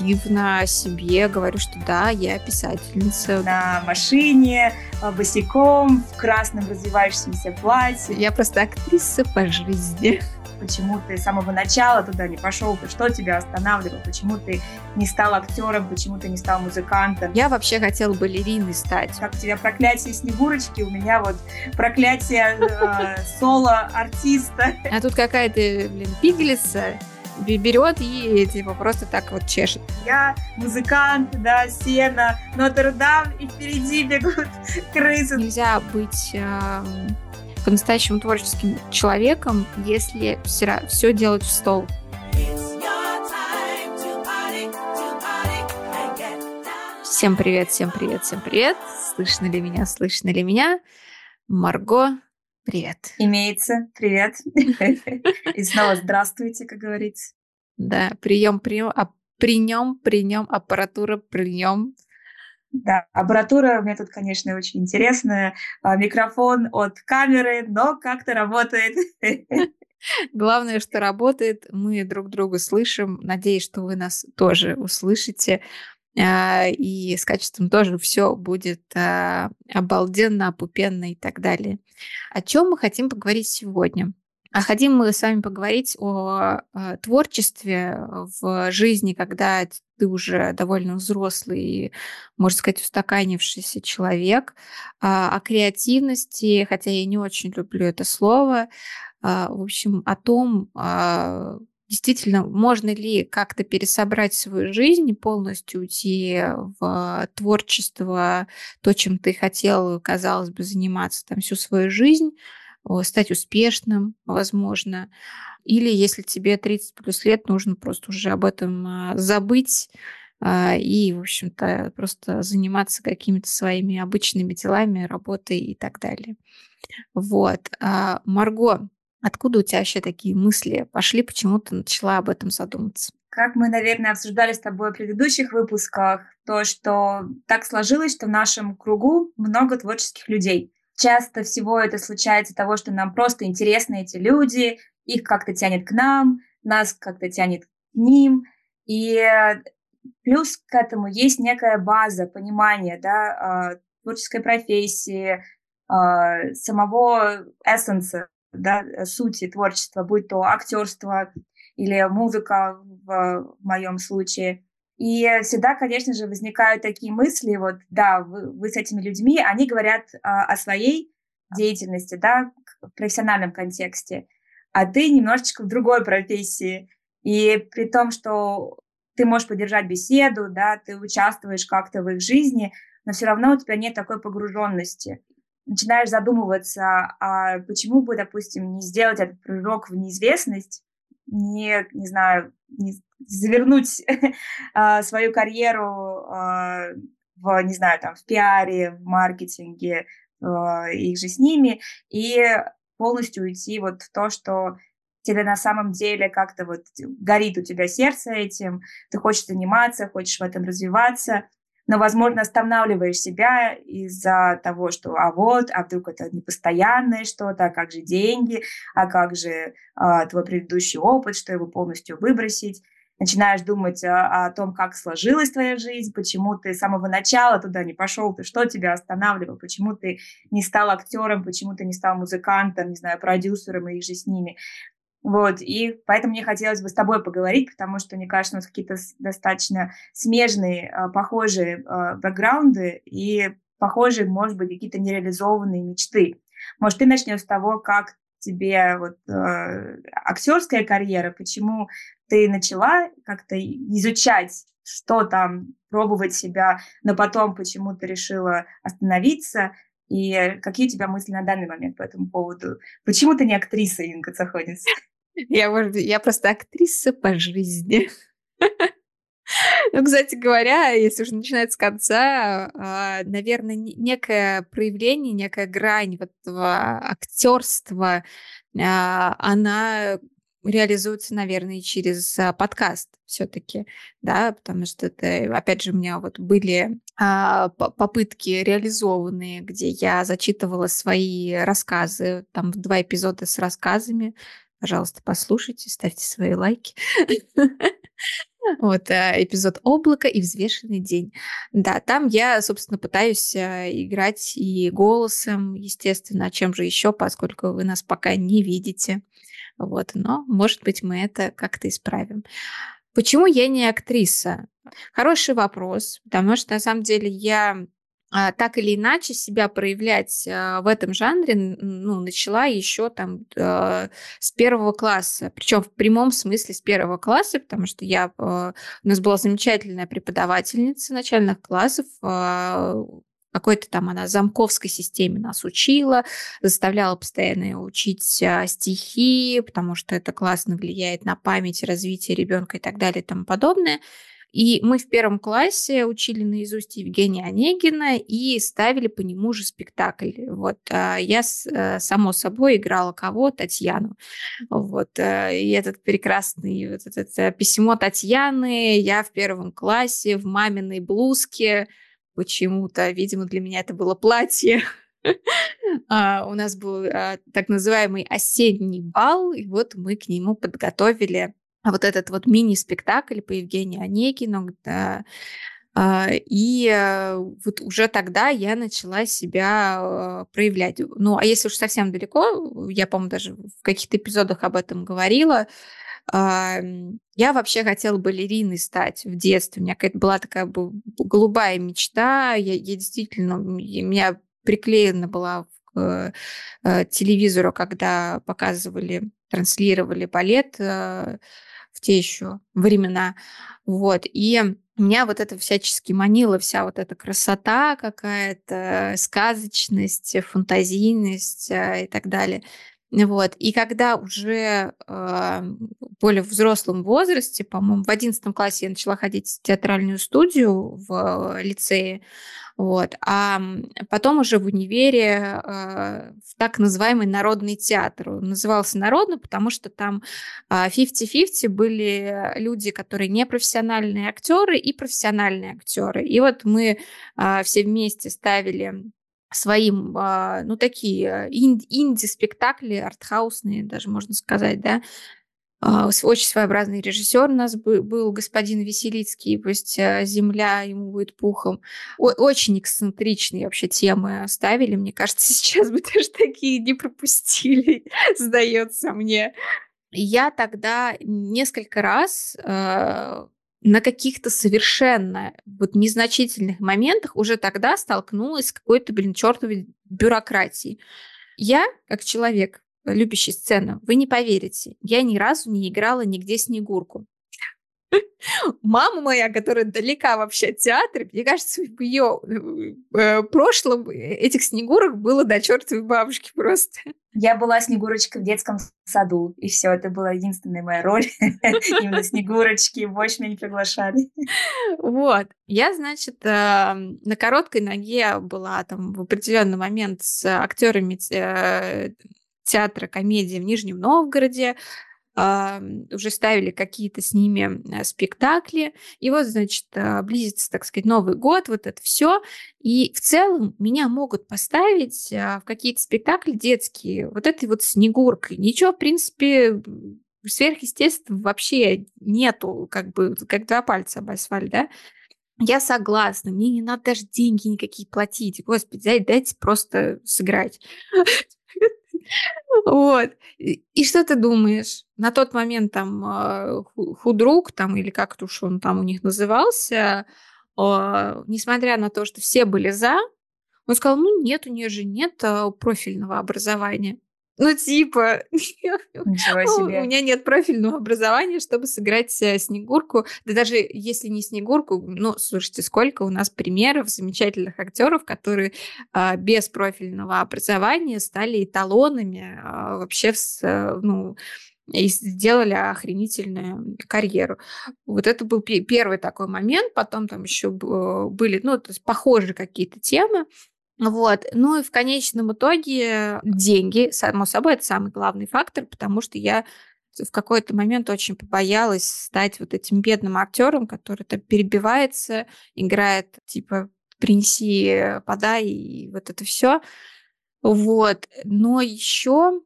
активно себе говорю, что да, я писательница. На машине, а, босиком, в красном развивающемся платье. Я просто актриса по жизни почему ты с самого начала туда не пошел, что тебя останавливало, почему ты не стал актером, почему ты не стал музыкантом. Я вообще хотела балериной стать. Как у тебя проклятие Снегурочки, у меня вот проклятие э, соло-артиста. А тут какая-то, блин, пиглица берет и типа просто так вот чешет. Я музыкант, да, сена, Нотр-Дам, и впереди бегут крысы. Нельзя быть э, по-настоящему творческим человеком, если все, все делать в стол. Всем привет, всем привет, всем привет. Слышно ли меня, слышно ли меня? Марго, привет. Имеется, привет. И снова здравствуйте, как говорится. Да, прием, прием, а при нем, при нем аппаратура, при нем да, аппаратура у меня тут, конечно, очень интересная. А, микрофон от камеры, но как-то работает. Главное, что работает, мы друг друга слышим. Надеюсь, что вы нас тоже услышите. А, и с качеством тоже все будет а, обалденно, опупенно и так далее. О чем мы хотим поговорить сегодня? А хотим мы с вами поговорить о, о творчестве в жизни, когда ты уже довольно взрослый можно сказать, устаканившийся человек, а, о креативности, хотя я не очень люблю это слово, а, в общем, о том, а, действительно, можно ли как-то пересобрать свою жизнь полностью уйти в творчество, то, чем ты хотел, казалось бы, заниматься там всю свою жизнь, стать успешным, возможно. Или если тебе 30 плюс лет, нужно просто уже об этом а, забыть а, и, в общем-то, просто заниматься какими-то своими обычными делами, работой и так далее. Вот. А, Марго, откуда у тебя вообще такие мысли пошли, почему ты начала об этом задуматься? Как мы, наверное, обсуждали с тобой в предыдущих выпусках, то, что так сложилось, что в нашем кругу много творческих людей. Часто всего это случается того, что нам просто интересны эти люди, их как-то тянет к нам, нас как-то тянет к ним. И плюс к этому есть некая база понимания да, а, творческой профессии, а, самого эссенса, да, сути творчества, будь то актерство или музыка в, в моем случае. И всегда, конечно же, возникают такие мысли, вот, да, вы, вы с этими людьми, они говорят а, о своей деятельности, да, в профессиональном контексте, а ты немножечко в другой профессии. И при том, что ты можешь поддержать беседу, да, ты участвуешь как-то в их жизни, но все равно у тебя нет такой погруженности. Начинаешь задумываться, а почему бы, допустим, не сделать этот прыжок в неизвестность, не, не знаю, не завернуть а, свою карьеру а, в, не знаю, там, в пиаре, в маркетинге, а, их же с ними, и полностью уйти вот в то, что тебе на самом деле как-то вот горит у тебя сердце этим, ты хочешь заниматься, хочешь в этом развиваться, но, возможно, останавливаешь себя из-за того, что а вот, а вдруг это непостоянное что-то, а как же деньги, а как же а, твой предыдущий опыт, что его полностью выбросить. Начинаешь думать о, о том, как сложилась твоя жизнь, почему ты с самого начала туда не пошел, ты что тебя останавливало, почему ты не стал актером, почему ты не стал музыкантом, не знаю, продюсером и же с ними. Вот, и поэтому мне хотелось бы с тобой поговорить, потому что, мне кажется, у нас какие-то достаточно смежные, а, похожие а, бэкграунды и похожие, может быть, какие-то нереализованные мечты. Может, ты начнешь с того, как тебе вот э, актерская карьера, почему ты начала как-то изучать, что там, пробовать себя, но потом почему ты решила остановиться, и какие у тебя мысли на данный момент по этому поводу? Почему ты не актриса, Инга Цаходец? Я, может, я просто актриса по жизни. Ну, кстати говоря, если уже начинать с конца, а, наверное, некое проявление, некая грань вот этого актерства, она реализуется, наверное, через а, подкаст все-таки, да, потому что это, опять же, у меня вот были а, попытки реализованные, где я зачитывала свои рассказы, там два эпизода с рассказами, Пожалуйста, послушайте, ставьте свои лайки. Вот э, эпизод «Облако» и «Взвешенный день». Да, там я, собственно, пытаюсь э, играть и голосом, естественно, а чем же еще, поскольку вы нас пока не видите. Вот, но, может быть, мы это как-то исправим. Почему я не актриса? Хороший вопрос, потому что на самом деле я так или иначе себя проявлять а, в этом жанре ну, начала еще там а, с первого класса, причем в прямом смысле с первого класса, потому что я у нас была замечательная преподавательница начальных классов, какой-то там она замковской системе нас учила, заставляла постоянно учить стихи, потому что это классно влияет на память, развитие ребенка и так далее и тому подобное. И мы в первом классе учили наизусть Евгения Онегина и ставили по нему же спектакль. Вот а, я, э, само собой, играла кого? Татьяну. Вот. Э, и этот прекрасный вот это э, письмо Татьяны я в первом классе в маминой блузке почему-то, видимо, для меня это было платье. А, у нас был а, так называемый осенний бал, и вот мы к нему подготовили вот этот вот мини-спектакль по Евгению Онегину. Да, а, и э, вот уже тогда я начала себя э, проявлять. Ну, а если уж совсем далеко, я, по-моему, даже в каких-то эпизодах об этом говорила, я вообще хотела балериной стать в детстве. У меня какая-то была такая голубая мечта. Я, я действительно, меня приклеена была к э, телевизору, когда показывали, транслировали балет в те еще времена. Вот. И меня вот это всячески манила вся вот эта красота какая-то, сказочность, фантазийность э, и так далее. Вот. И когда уже э, более взрослом возрасте, по-моему, в одиннадцатом классе я начала ходить в театральную студию в лицее, вот. А потом уже в универе э, в так называемый народный театр. Он назывался народный, потому что там 50-50 э, были люди, которые не профессиональные актеры и профессиональные актеры. И вот мы э, все вместе ставили своим, ну, такие инди-спектакли, артхаусные даже, можно сказать, да, а, очень своеобразный режиссер у нас был, господин Веселицкий, пусть э, «Земля» ему будет пухом. Очень эксцентричные вообще темы оставили. Мне кажется, сейчас бы даже такие не пропустили, сдается мне. Я тогда несколько раз э, на каких-то совершенно вот незначительных моментах уже тогда столкнулась с какой-то, блин, чертовой бюрократией. Я, как человек, любящий сцену, вы не поверите, я ни разу не играла нигде Снегурку. Мама моя, которая далека вообще от театра, мне кажется, в ее э, прошлом этих Снегурок было до чертовой бабушки просто. Я была Снегурочкой в детском саду, и все, это была единственная моя роль. Именно Снегурочки, больше меня не приглашали. Вот. Я, значит, э, на короткой ноге была там в определенный момент с актерами э, театра комедии в Нижнем Новгороде, уже ставили какие-то с ними э, спектакли. И вот, значит, э, близится, так сказать, Новый год, вот это все. И в целом меня могут поставить э, в какие-то спектакли детские вот этой вот Снегуркой. Ничего, в принципе, сверхъестественного вообще нету, как бы, как два пальца об асфальт, да? Я согласна, мне не надо даже деньги никакие платить. Господи, дайте просто сыграть. Вот. И что ты думаешь? На тот момент там а, худрук там или как-то уж он там у них назывался, а, несмотря на то, что все были за, он сказал, ну нет, у нее же нет а, профильного образования. Ну, типа, себе. у меня нет профильного образования, чтобы сыграть э, Снегурку. Да даже если не Снегурку, ну, слушайте, сколько у нас примеров замечательных актеров, которые а, без профильного образования стали эталонами а, вообще, с, а, ну, и сделали охренительную карьеру. Вот это был первый такой момент. Потом там еще были, ну, то есть похожие какие-то темы. Вот. Ну и в конечном итоге деньги, само собой, это самый главный фактор, потому что я в какой-то момент очень побоялась стать вот этим бедным актером, который там перебивается, играет типа принеси, подай и вот это все. Вот. Но еще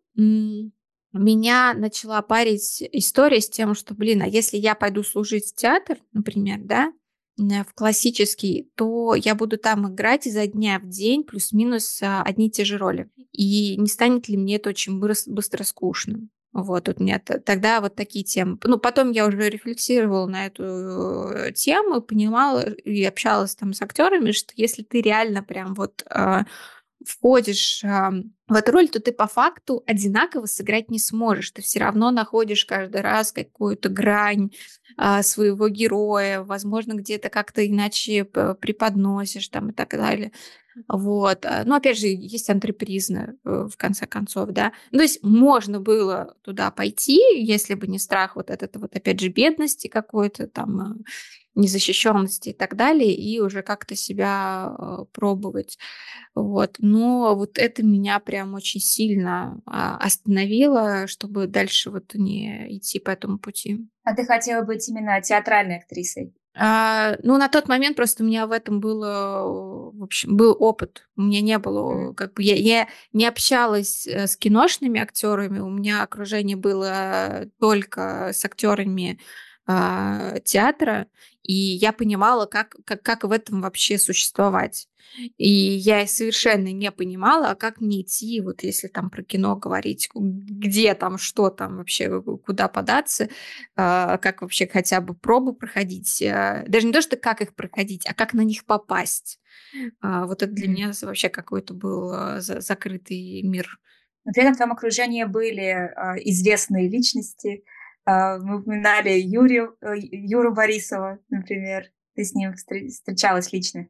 меня начала парить история с тем, что, блин, а если я пойду служить в театр, например, да, в классический, то я буду там играть изо дня в день плюс-минус а, одни и те же роли. И не станет ли мне это очень быстро скучно? Вот, у меня тогда вот такие темы. Ну, потом я уже рефлексировала на эту э, тему, понимала и общалась там с актерами, что если ты реально прям вот э, входишь в эту роль, то ты по факту одинаково сыграть не сможешь. Ты все равно находишь каждый раз какую-то грань э, своего героя, возможно, где-то как-то иначе преподносишь там и так далее. Вот. А, ну, опять же, есть антрепризно, э, в конце концов, да. Ну, то есть можно было туда пойти, если бы не страх вот этот вот, опять же, бедности какой-то, там, э, незащищенности и так далее, и уже как-то себя э, пробовать. Вот. Но вот это меня прям очень сильно а, остановило, чтобы дальше вот не идти по этому пути. А ты хотела быть именно театральной актрисой? А, ну, на тот момент просто у меня в этом было, в общем, был опыт. У меня не было, как бы, я, я не общалась э, с киношными актерами, у меня окружение было только с актерами а, театра, и я понимала, как, как, как в этом вообще существовать. И я совершенно не понимала, а как мне идти, вот если там про кино говорить, где там, что там вообще, куда податься, а, как вообще хотя бы пробы проходить. Даже не то, что как их проходить, а как на них попасть. Вот это для меня вообще какой-то был закрытый мир. Но при этом в твоем окружении были известные личности. Мы упоминали Юрию, э, Юру Борисова, например. Ты с ним встречалась лично?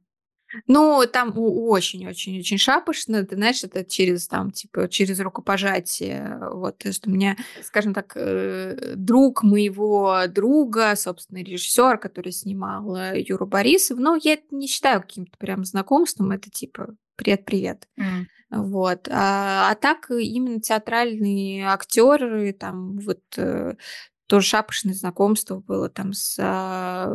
Ну, там очень-очень-очень шапошно, ты знаешь, это через там, типа, через рукопожатие. Вот, то есть у меня, скажем так, э, друг моего друга, собственно, режиссер, который снимал э, Юру Борисов, ну, я это не считаю каким-то прям знакомством, это типа привет-привет. Mm. Вот. А, а так именно театральные актеры, там вот э, тоже шапошное знакомство было там с а,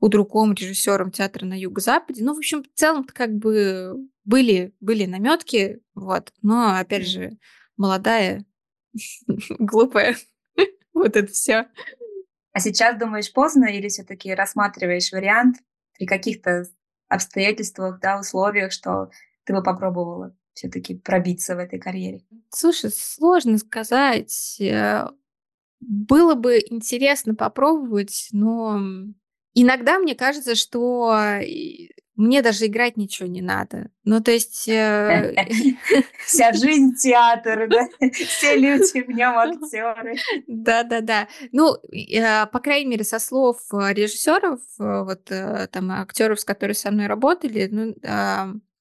другом режиссером театра на Юго-Западе. Ну, в общем, в целом как бы были, были наметки, вот. Но, опять же, молодая, глупая. вот это все. А сейчас думаешь поздно или все-таки рассматриваешь вариант при каких-то обстоятельствах, да, условиях, что ты бы попробовала все-таки пробиться в этой карьере? Слушай, сложно сказать. Э, было бы интересно попробовать, но Иногда мне кажется, что мне даже играть ничего не надо. Ну, то есть... Э, Вся жизнь театр, да? Все люди в нем актеры. Да-да-да. Ну, э, по крайней мере, со слов э, режиссеров, вот там актеров, с которыми со мной работали, ну,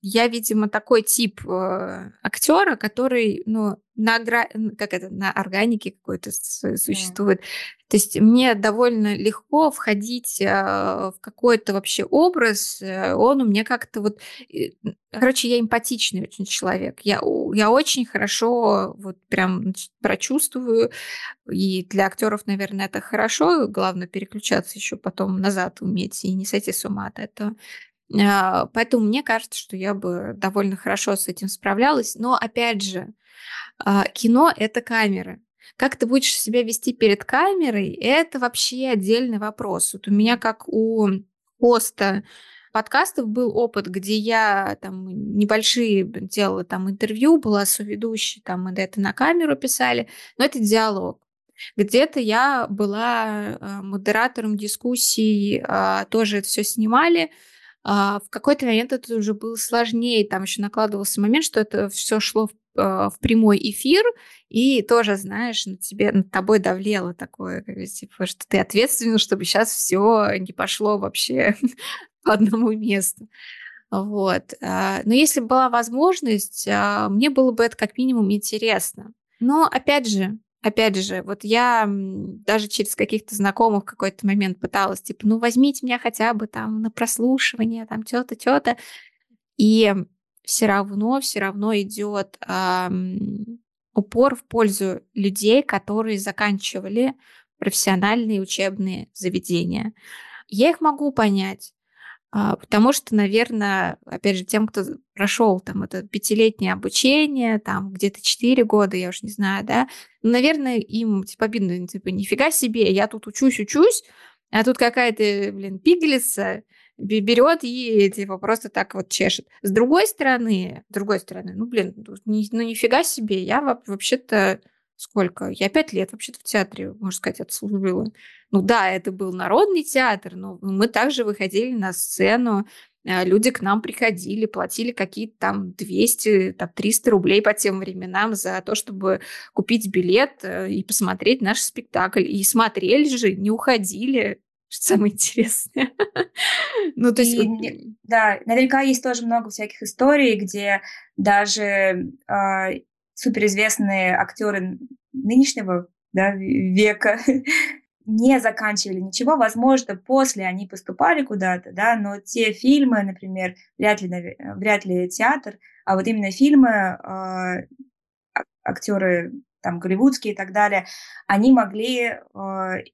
я, видимо, такой тип э, актера, который, ну, на, как это, на органике какой-то существует. Mm. То есть мне довольно легко входить э, в какой-то вообще образ. Э, он у меня как-то вот... Э, короче, я эмпатичный очень человек. Я, я очень хорошо вот прям значит, прочувствую. И для актеров, наверное, это хорошо. Главное переключаться еще потом назад уметь и не сойти с ума от этого. А, поэтому мне кажется, что я бы довольно хорошо с этим справлялась. Но опять же, а, кино — это камеры. Как ты будешь себя вести перед камерой, это вообще отдельный вопрос. Вот у меня, как у хоста подкастов, был опыт, где я там небольшие делала там интервью, была соведущей, там мы это на камеру писали, но это диалог. Где-то я была а, модератором дискуссий, тоже это все снимали, а, в какой-то момент это уже было сложнее, там еще накладывался момент, что это все шло в, а, в прямой эфир, и тоже, знаешь, на тебе, над тобой давлело такое, типа, что ты ответственен, чтобы сейчас все не пошло вообще по одному месту. Вот. А, но если была возможность, мне было бы это как минимум интересно. Но, опять же, опять же, вот я даже через каких-то знакомых в какой-то момент пыталась, типа, ну, возьмите меня хотя бы там на прослушивание, там, что-то, что-то. И все равно, все равно идет эм, упор в пользу людей, которые заканчивали профессиональные учебные заведения. Я их могу понять. А, потому что, наверное, опять же, тем, кто прошел там это пятилетнее обучение, там где-то четыре года, я уж не знаю, да, ну, наверное, им типа обидно, типа, нифига себе, я тут учусь, учусь, а тут какая-то, блин, пигалица берет и типа просто так вот чешет. С другой стороны, с другой стороны, ну, блин, ну, ну нифига себе, я вообще-то сколько? Я пять лет вообще-то в театре, можно сказать, отслужила. Ну да, это был народный театр, но мы также выходили на сцену, а, люди к нам приходили, платили какие-то там 200, там 300 рублей по тем временам за то, чтобы купить билет э, и посмотреть наш спектакль. И смотрели же, не уходили, что самое интересное. ну, то есть... да, наверняка есть тоже много всяких историй, где даже э, суперизвестные актеры нынешнего да, века не заканчивали ничего. Возможно, после они поступали куда-то, да, но те фильмы, например, вряд ли, вряд ли театр, а вот именно фильмы, э, актеры там голливудские и так далее, они могли э,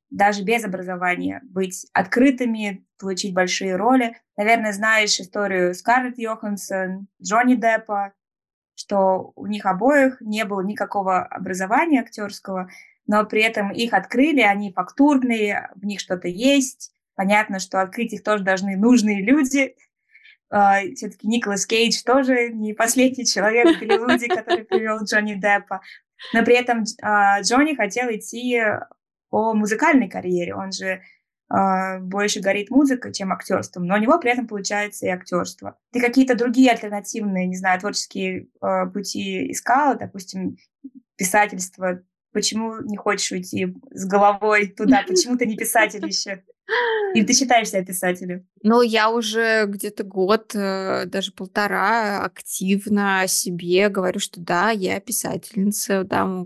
даже без образования быть открытыми, получить большие роли. Наверное, знаешь историю Скарлетт Йоханссон, Джонни Деппа, что у них обоих не было никакого образования актерского, но при этом их открыли, они фактурные, в них что-то есть. Понятно, что открыть их тоже должны нужные люди. А, все-таки Николас Кейдж тоже не последний человек в Голливуде, который привел Джонни Деппа. Но при этом uh, Джонни хотел идти по музыкальной карьере. Он же больше горит музыкой, чем актерством, но у него при этом получается и актерство. Ты какие-то другие альтернативные, не знаю, творческие пути искала, допустим, писательство, Почему не хочешь уйти с головой туда? Почему ты не писатель еще? Или ты считаешь себя писателем? Ну, я уже где-то год, э, даже полтора активно себе говорю, что да, я писательница. Да,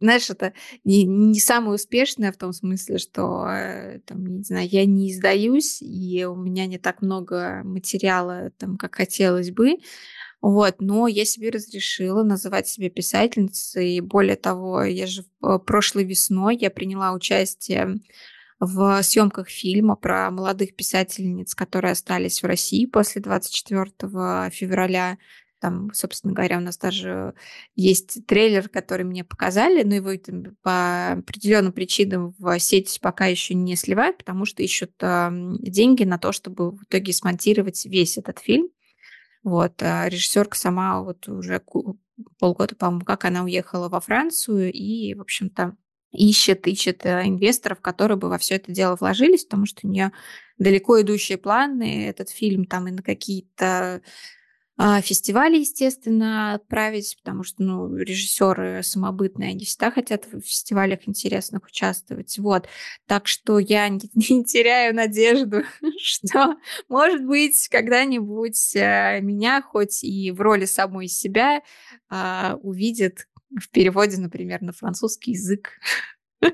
знаешь, это не, не самое успешное в том смысле, что э, там, не знаю, я не издаюсь, и у меня не так много материала, там, как хотелось бы. Вот, но я себе разрешила называть себя писательницей. И более того, я же э, прошлой весной я приняла участие в съемках фильма про молодых писательниц, которые остались в России после 24 февраля. Там, собственно говоря, у нас даже есть трейлер, который мне показали, но его там, по определенным причинам в сеть пока еще не сливают, потому что ищут деньги на то, чтобы в итоге смонтировать весь этот фильм. Вот, а режиссерка сама вот уже полгода, по-моему, как она уехала во Францию и, в общем-то, ищет, ищет э, инвесторов, которые бы во все это дело вложились, потому что у нее далеко идущие планы. Этот фильм там и на какие-то а, фестивали, естественно, отправить, потому что, ну, режиссеры самобытные, они всегда хотят в фестивалях интересных участвовать. Вот. Так что я не, не теряю надежду, что, может быть, когда-нибудь э, меня хоть и в роли самой себя а, увидят в переводе, например, на французский язык.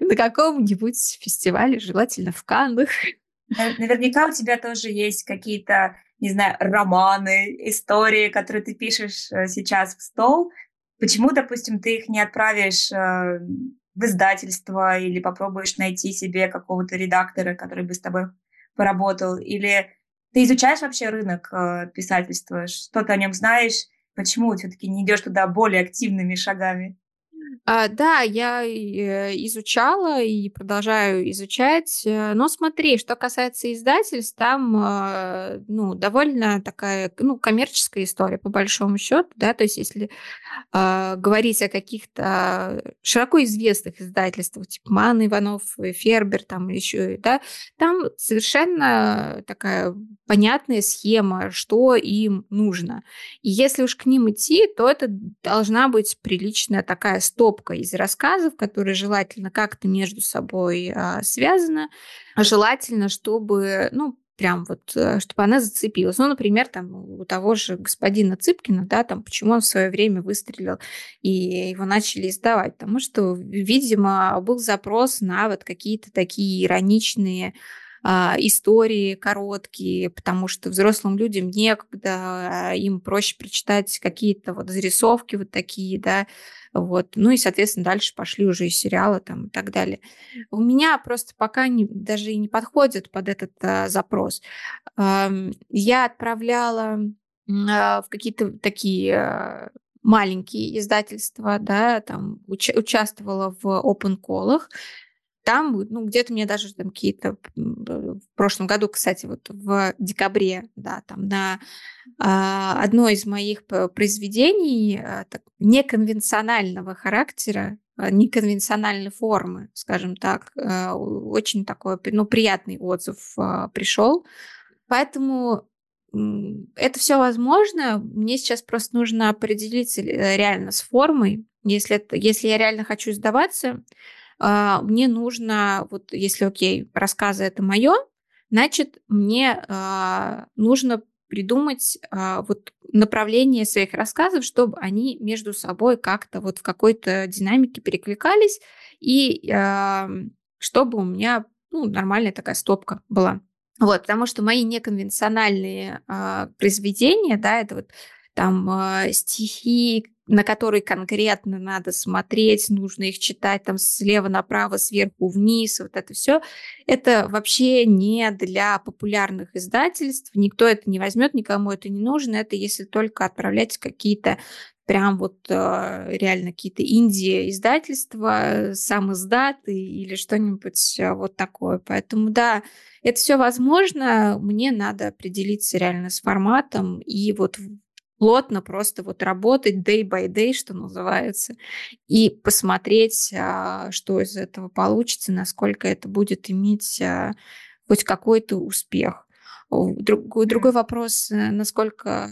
На каком-нибудь фестивале, желательно в Каннах. Наверняка у тебя тоже есть какие-то не знаю, романы, истории, которые ты пишешь э, сейчас в стол, почему, допустим, ты их не отправишь э, в издательство или попробуешь найти себе какого-то редактора, который бы с тобой поработал, или ты изучаешь вообще рынок э, писательства, что ты о нем знаешь, почему все-таки не идешь туда более активными шагами? А, да, я э, изучала и продолжаю изучать. Э, но смотри, что касается издательств, там а, ну, довольно такая ну, коммерческая история, по большому счету. Да? То есть, если э, говорить о каких-то широко известных издательствах, типа Ман, Иванов, Фербер, там еще, да, там совершенно такая понятная схема, что им нужно. И если уж к ним идти, то это должна быть приличная такая стопка из рассказов, которые желательно как-то между собой а, связаны. Желательно, чтобы, ну, прям вот, э, чтобы она зацепилась. Ну, например, там у того же господина Цыпкина, да, там, почему он в свое время выстрелил и его начали издавать, потому что, видимо, был запрос на вот какие-то такие ироничные истории короткие, потому что взрослым людям некогда, а, им проще прочитать какие-то вот зарисовки вот такие, да, вот. Ну и, соответственно, дальше пошли уже и сериалы там и так далее. У меня просто пока не, даже и не подходит под этот а, запрос. А, я отправляла а, в какие-то такие а, маленькие издательства, да, там уч- участвовала в open колах, там, ну, где-то мне даже там какие-то в прошлом году, кстати, вот в декабре, да, там на а, одно из моих произведений а, так, неконвенционального характера, а, неконвенциональной формы, скажем так, а, очень такой, ну, приятный отзыв а, пришел. Поэтому это все возможно. Мне сейчас просто нужно определиться э, реально с формой. Если, это, если я реально хочу сдаваться, мне нужно, вот если, окей, рассказы это мое, значит, мне а, нужно придумать а, вот направление своих рассказов, чтобы они между собой как-то вот в какой-то динамике перекликались, и чтобы у меня ну, нормальная такая стопка была. Вот, потому что мои неконвенциональные произведения, да, это вот там стихи, на которые конкретно надо смотреть, нужно их читать там слева направо, сверху вниз, вот это все. Это вообще не для популярных издательств, никто это не возьмет, никому это не нужно, это если только отправлять какие-то прям вот э, реально какие-то Индии издательства, сам издат или что-нибудь э, вот такое. Поэтому да, это все возможно, мне надо определиться реально с форматом и вот плотно просто вот работать day by day, что называется, и посмотреть, а, что из этого получится, насколько это будет иметь а, хоть какой-то успех. Другой, другой вопрос, э, насколько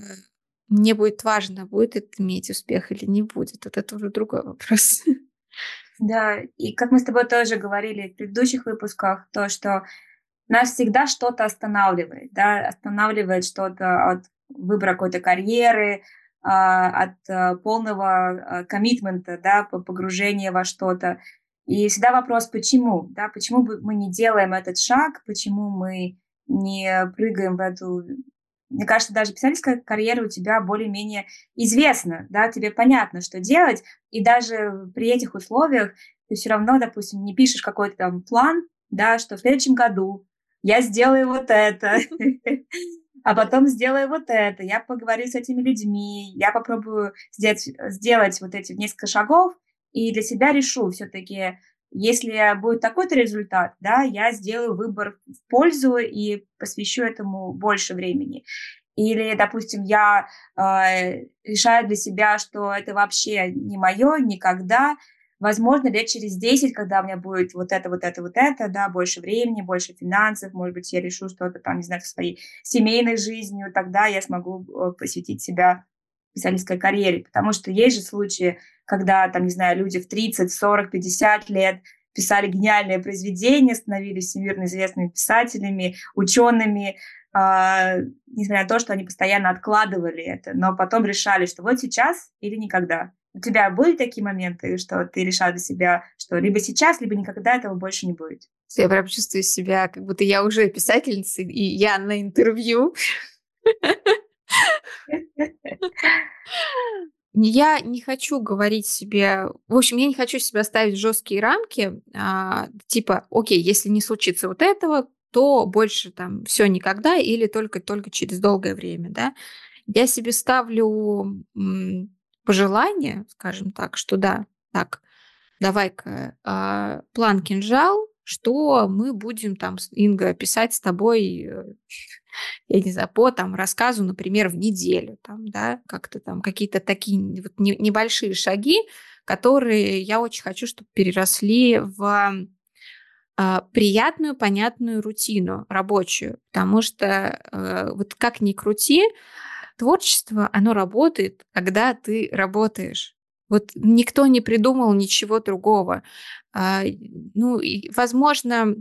мне будет важно, будет это иметь успех или не будет. Вот это уже другой вопрос. Да, и как мы с тобой тоже говорили в предыдущих выпусках, то, что нас всегда что-то останавливает, да, останавливает что-то от выбора какой-то карьеры, а, от а, полного а, коммитмента, да, погружения во что-то. И всегда вопрос, почему, да, почему мы не делаем этот шаг, почему мы не прыгаем в эту... Мне кажется, даже писательская карьера у тебя более-менее известна, да, тебе понятно, что делать, и даже при этих условиях ты все равно, допустим, не пишешь какой-то там план, да, что в следующем году я сделаю вот это, а потом сделаю вот это, я поговорю с этими людьми, я попробую сделать, сделать вот эти несколько шагов и для себя решу все-таки, если будет такой-то результат, да, я сделаю выбор в пользу и посвящу этому больше времени. Или, допустим, я э, решаю для себя, что это вообще не мое никогда, Возможно, лет через 10, когда у меня будет вот это, вот это, вот это, да, больше времени, больше финансов, может быть, я решу что-то там, не знаю, в своей семейной жизни, тогда я смогу э, посвятить себя писательской карьере. Потому что есть же случаи, когда, там, не знаю, люди в 30, 40, 50 лет писали гениальные произведения, становились всемирно известными писателями, учеными, э, несмотря на то, что они постоянно откладывали это, но потом решали, что вот сейчас или никогда. У тебя были такие моменты, что ты решала для себя, что либо сейчас, либо никогда этого больше не будет? Я прям чувствую себя, как будто я уже писательница, и я на интервью. Я не хочу говорить себе, в общем, я не хочу себя ставить жесткие рамки, а, типа, окей, если не случится вот этого, то больше там все никогда или только только через долгое время, да. Я себе ставлю пожелание, скажем так, что да, так, давай-ка э, план кинжал, что мы будем там, Инга, писать с тобой, э, я не знаю, по там рассказу, например, в неделю, там, да, как-то там какие-то такие вот не, небольшие шаги, которые я очень хочу, чтобы переросли в э, приятную, понятную рутину рабочую, потому что э, вот как ни крути, Творчество, оно работает, когда ты работаешь. Вот никто не придумал ничего другого. А, ну, возможно,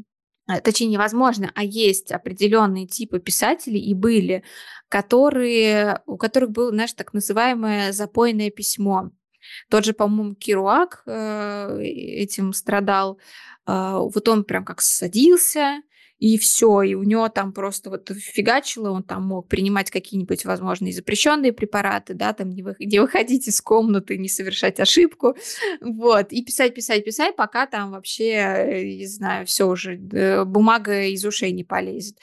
а, точнее, невозможно, а есть определенные типы писателей и были, которые, у которых было, знаешь, так называемое запойное письмо. Тот же, по-моему, Кируак э, этим страдал. Э, вот он прям как садился, и все, и у него там просто вот фигачило, он там мог принимать какие-нибудь, возможно, запрещенные препараты, да, там не, вы, не выходить из комнаты, не совершать ошибку, вот, и писать, писать, писать, пока там вообще, не знаю, все уже, бумага из ушей не полезет,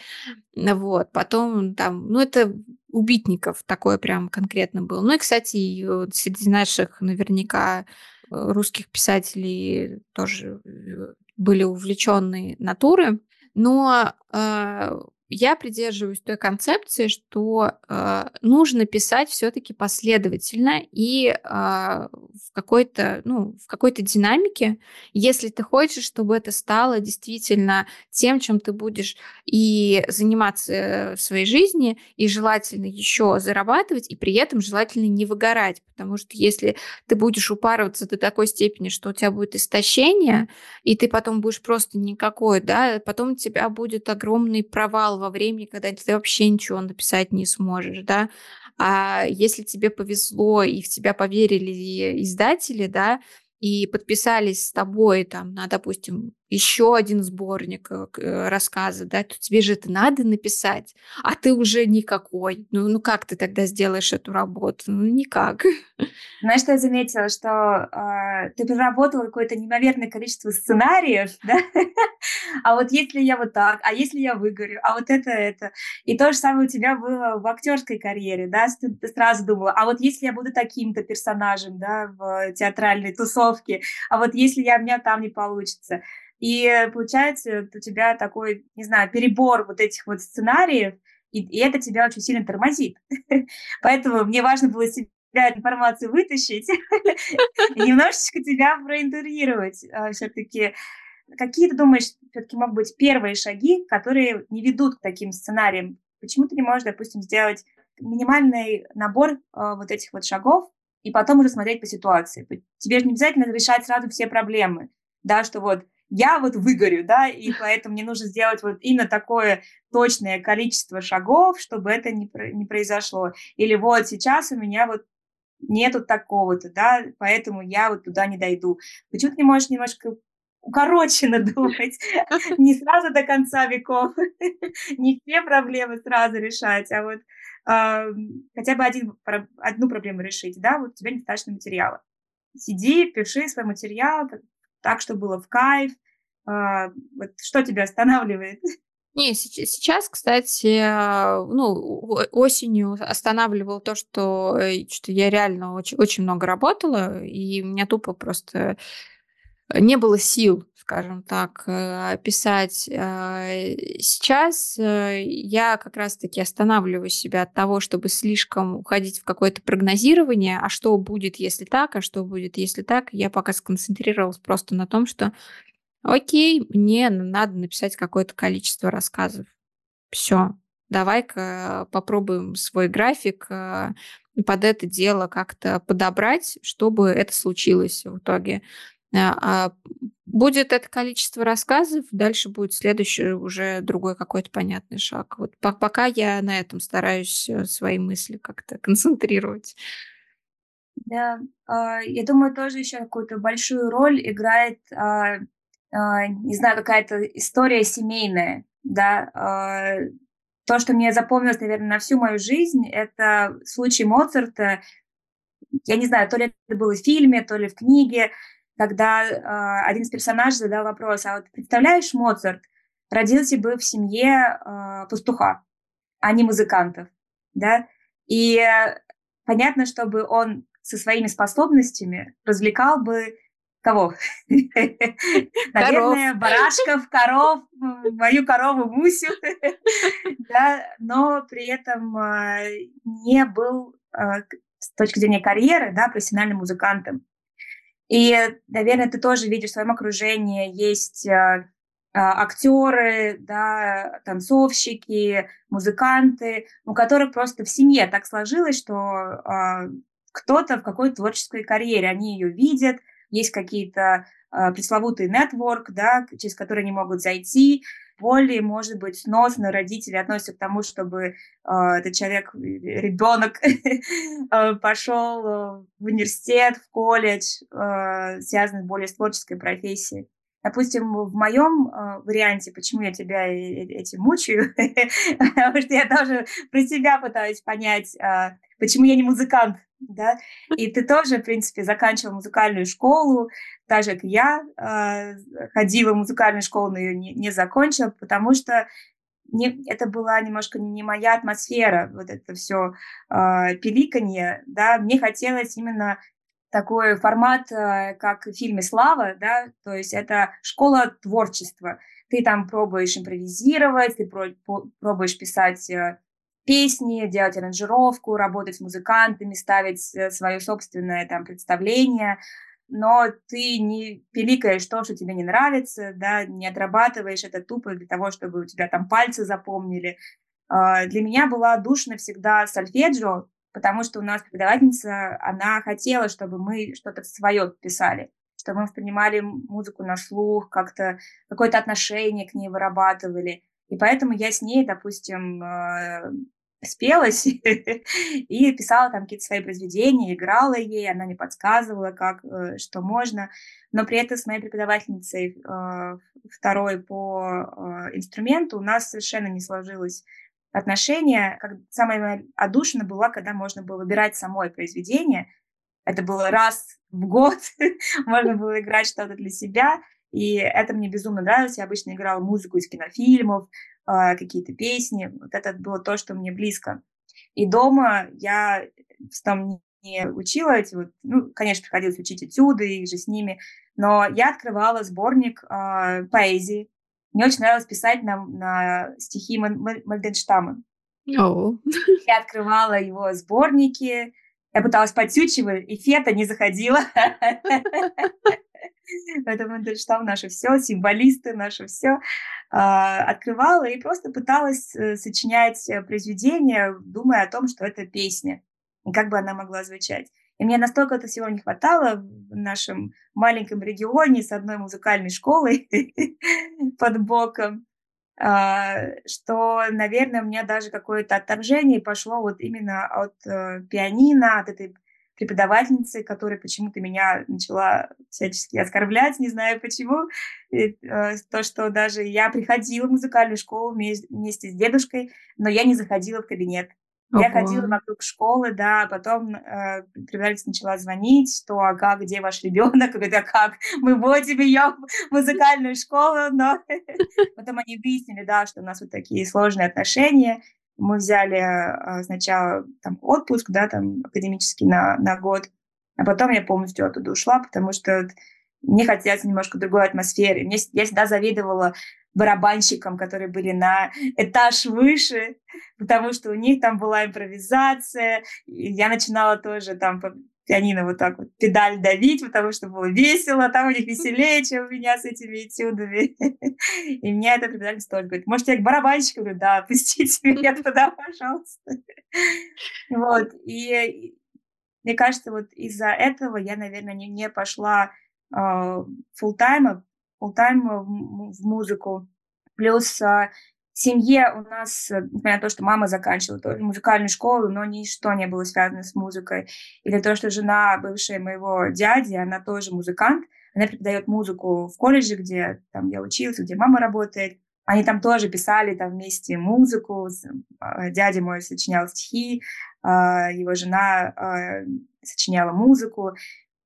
вот, потом там, ну, это убитников такое прям конкретно было. Ну и, кстати, среди наших наверняка русских писателей тоже э, были увлеченные натуры. Но э, я придерживаюсь той концепции, что э, нужно писать все-таки последовательно и э, в какой-то, ну, в какой-то динамике, если ты хочешь, чтобы это стало действительно тем, чем ты будешь и заниматься в своей жизни, и желательно еще зарабатывать, и при этом желательно не выгорать, потому что если ты будешь упарываться до такой степени, что у тебя будет истощение, и ты потом будешь просто никакой, да, потом у тебя будет огромный провал во времени, когда ты вообще ничего написать не сможешь, да. А если тебе повезло и в тебя поверили издатели, да, и подписались с тобой там на, допустим, еще один сборник э, э, рассказа, да, то тебе же это надо написать, а ты уже никакой. Ну, ну как ты тогда сделаешь эту работу? Ну, никак. Знаешь, что я заметила? Что э, ты проработала какое-то неимоверное количество сценариев, да? а вот если я вот так, а если я выгорю, а вот это, это. И то же самое у тебя было в актерской карьере, да? Ты, сразу думала, а вот если я буду таким-то персонажем, да, в театральной тусовке, а вот если я, у меня там не получится. И получается, у тебя такой, не знаю, перебор вот этих вот сценариев, и, и это тебя очень сильно тормозит. Поэтому мне важно было себя информацию вытащить и немножечко тебя проинтервьюировать. А, Все-таки какие, ты думаешь, все-таки могут быть первые шаги, которые не ведут к таким сценариям? Почему ты не можешь, допустим, сделать минимальный набор э, вот этих вот шагов и потом уже смотреть по ситуации? Тебе же не обязательно решать сразу все проблемы, да, что вот я вот выгорю, да, и поэтому мне нужно сделать вот именно такое точное количество шагов, чтобы это не, не произошло. Или вот сейчас у меня вот нету такого-то, да, поэтому я вот туда не дойду. Почему ты не можешь немножко укороченно думать, не сразу до конца веков, не все проблемы сразу решать, а вот э, хотя бы один, одну проблему решить, да, вот у тебя недостаточно материала. Сиди, пиши свой материал, так, чтобы было в кайф. А, вот что тебя останавливает? Не, сейчас, кстати, ну, осенью останавливало то, что, э, что я реально очень, очень много работала, и у меня тупо просто не было сил, скажем так, э, писать. А, сейчас э, я как раз-таки останавливаю себя от того, чтобы слишком уходить в какое-то прогнозирование, а что будет, если так, а что будет, если так. Я пока сконцентрировалась просто на том, что окей, мне надо написать какое-то количество рассказов. Все, давай-ка попробуем свой график э, под это дело как-то подобрать, чтобы это случилось в итоге. А, а будет это количество рассказов, дальше будет следующий уже другой какой-то понятный шаг. Вот пока я на этом стараюсь э, свои мысли как-то концентрировать. Да, а, я думаю, тоже еще какую-то большую роль играет, не знаю, какая-то история семейная, да. То, что мне запомнилось, наверное, на всю мою жизнь, это случай Моцарта. Я не знаю, то ли это было в фильме, то ли в книге, когда э, один из персонажей задал вопрос, а вот представляешь, Моцарт родился бы в семье э, пастуха, а не музыкантов, да, и э, понятно, чтобы он со своими способностями развлекал бы кого? Наверное, барашков, коров, мою корову Мусю, да, но при этом не был с точки зрения карьеры, да, профессиональным музыкантом. И, наверное, ты тоже видишь в своем окружении есть э, актеры, да, танцовщики, музыканты, у которых просто в семье так сложилось, что э, кто-то в какой-то творческой карьере, они ее видят, есть какие-то э, пресловутый нетворк, да, через который они могут зайти, более, может быть, сносно родители относятся к тому, чтобы э, этот человек, э, ребенок э, пошел в университет, в колледж, э, связанный более с творческой профессией. Допустим, в моем э, варианте, почему я тебя этим мучаю, потому что я тоже про себя пытаюсь понять, э, почему я не музыкант, да, и ты тоже, в принципе, заканчивал музыкальную школу, так же, как я, э, ходила в музыкальную школу, но ее не, не закончила, потому что не, это была немножко не моя атмосфера, вот это все э, пиликанье, да, мне хотелось именно такой формат, э, как в фильме «Слава», да, то есть это школа творчества. Ты там пробуешь импровизировать, ты пробуешь писать э, песни, делать аранжировку, работать с музыкантами, ставить э, свое собственное там представление, но ты не пиликаешь то, что тебе не нравится, да, не отрабатываешь это тупо для того, чтобы у тебя там пальцы запомнили. А, для меня была душно всегда сольфеджио, потому что у нас преподавательница, она хотела, чтобы мы что-то свое писали, чтобы мы воспринимали музыку на слух, как-то какое-то отношение к ней вырабатывали. И поэтому я с ней, допустим, э, спелась и писала там какие-то свои произведения, играла ей, она мне подсказывала, как, э, что можно. Но при этом с моей преподавательницей э, второй по инструменту у нас совершенно не сложилось отношения, как самое одушно было, когда можно было выбирать самое произведение. Это было раз в год, можно было играть что-то для себя, и это мне безумно нравилось. Я обычно играла музыку из кинофильмов, а, какие-то песни. Вот это было то, что мне близко. И дома я там не учила эти вот, ну, конечно, приходилось учить этюды и же с ними, но я открывала сборник э, поэзии, мне очень нравилось писать на, на стихи Мальденштама. Oh. Я открывала его сборники, я пыталась подсючивать, и фета не заходила. Поэтому Мандельштам наше все, символисты наше все. А, открывала и просто пыталась э, сочинять э, произведения, думая о том, что это песня, и как бы она могла звучать. И мне настолько это всего не хватало в нашем маленьком регионе с одной музыкальной школой под боком, а, что, наверное, у меня даже какое-то отторжение пошло вот именно от э, пианино, от этой преподавательницы, которая почему-то меня начала всячески оскорблять, не знаю почему. И, э, то, что даже я приходила в музыкальную школу вместе с дедушкой, но я не заходила в кабинет. Ого. Я ходила вокруг школы, да, потом э, преподавательница начала звонить, что а как, где ваш ребенок? Говорит, а как? Мы вводим ее в музыкальную школу, но потом они выяснили, да, что у нас вот такие сложные отношения. Мы взяли э, сначала там отпуск, да, там академический на, на год, а потом я полностью оттуда ушла, потому что мне хотелось немножко другой атмосферы. Мне, я всегда завидовала барабанщикам, которые были на этаж выше, потому что у них там была импровизация. И я начинала тоже там по пианино вот так вот педаль давить, потому что было весело, там у них веселее, чем у меня с этими этюдами. И меня это преподавательница тоже говорит, может, я к барабанщику? Говорю, да, пустите меня туда, пожалуйста. Вот, и мне кажется, вот из-за этого я, наверное, не пошла full-time, full-time в музыку. Плюс а, в семье у нас, несмотря на то, что мама заканчивала тоже музыкальную школу, но ничто не было связано с музыкой. Или то, что жена бывшая моего дяди, она тоже музыкант, она преподает музыку в колледже, где там я училась, где мама работает. Они там тоже писали там вместе музыку. А, дядя мой сочинял стихи, а, его жена сочиняла музыку.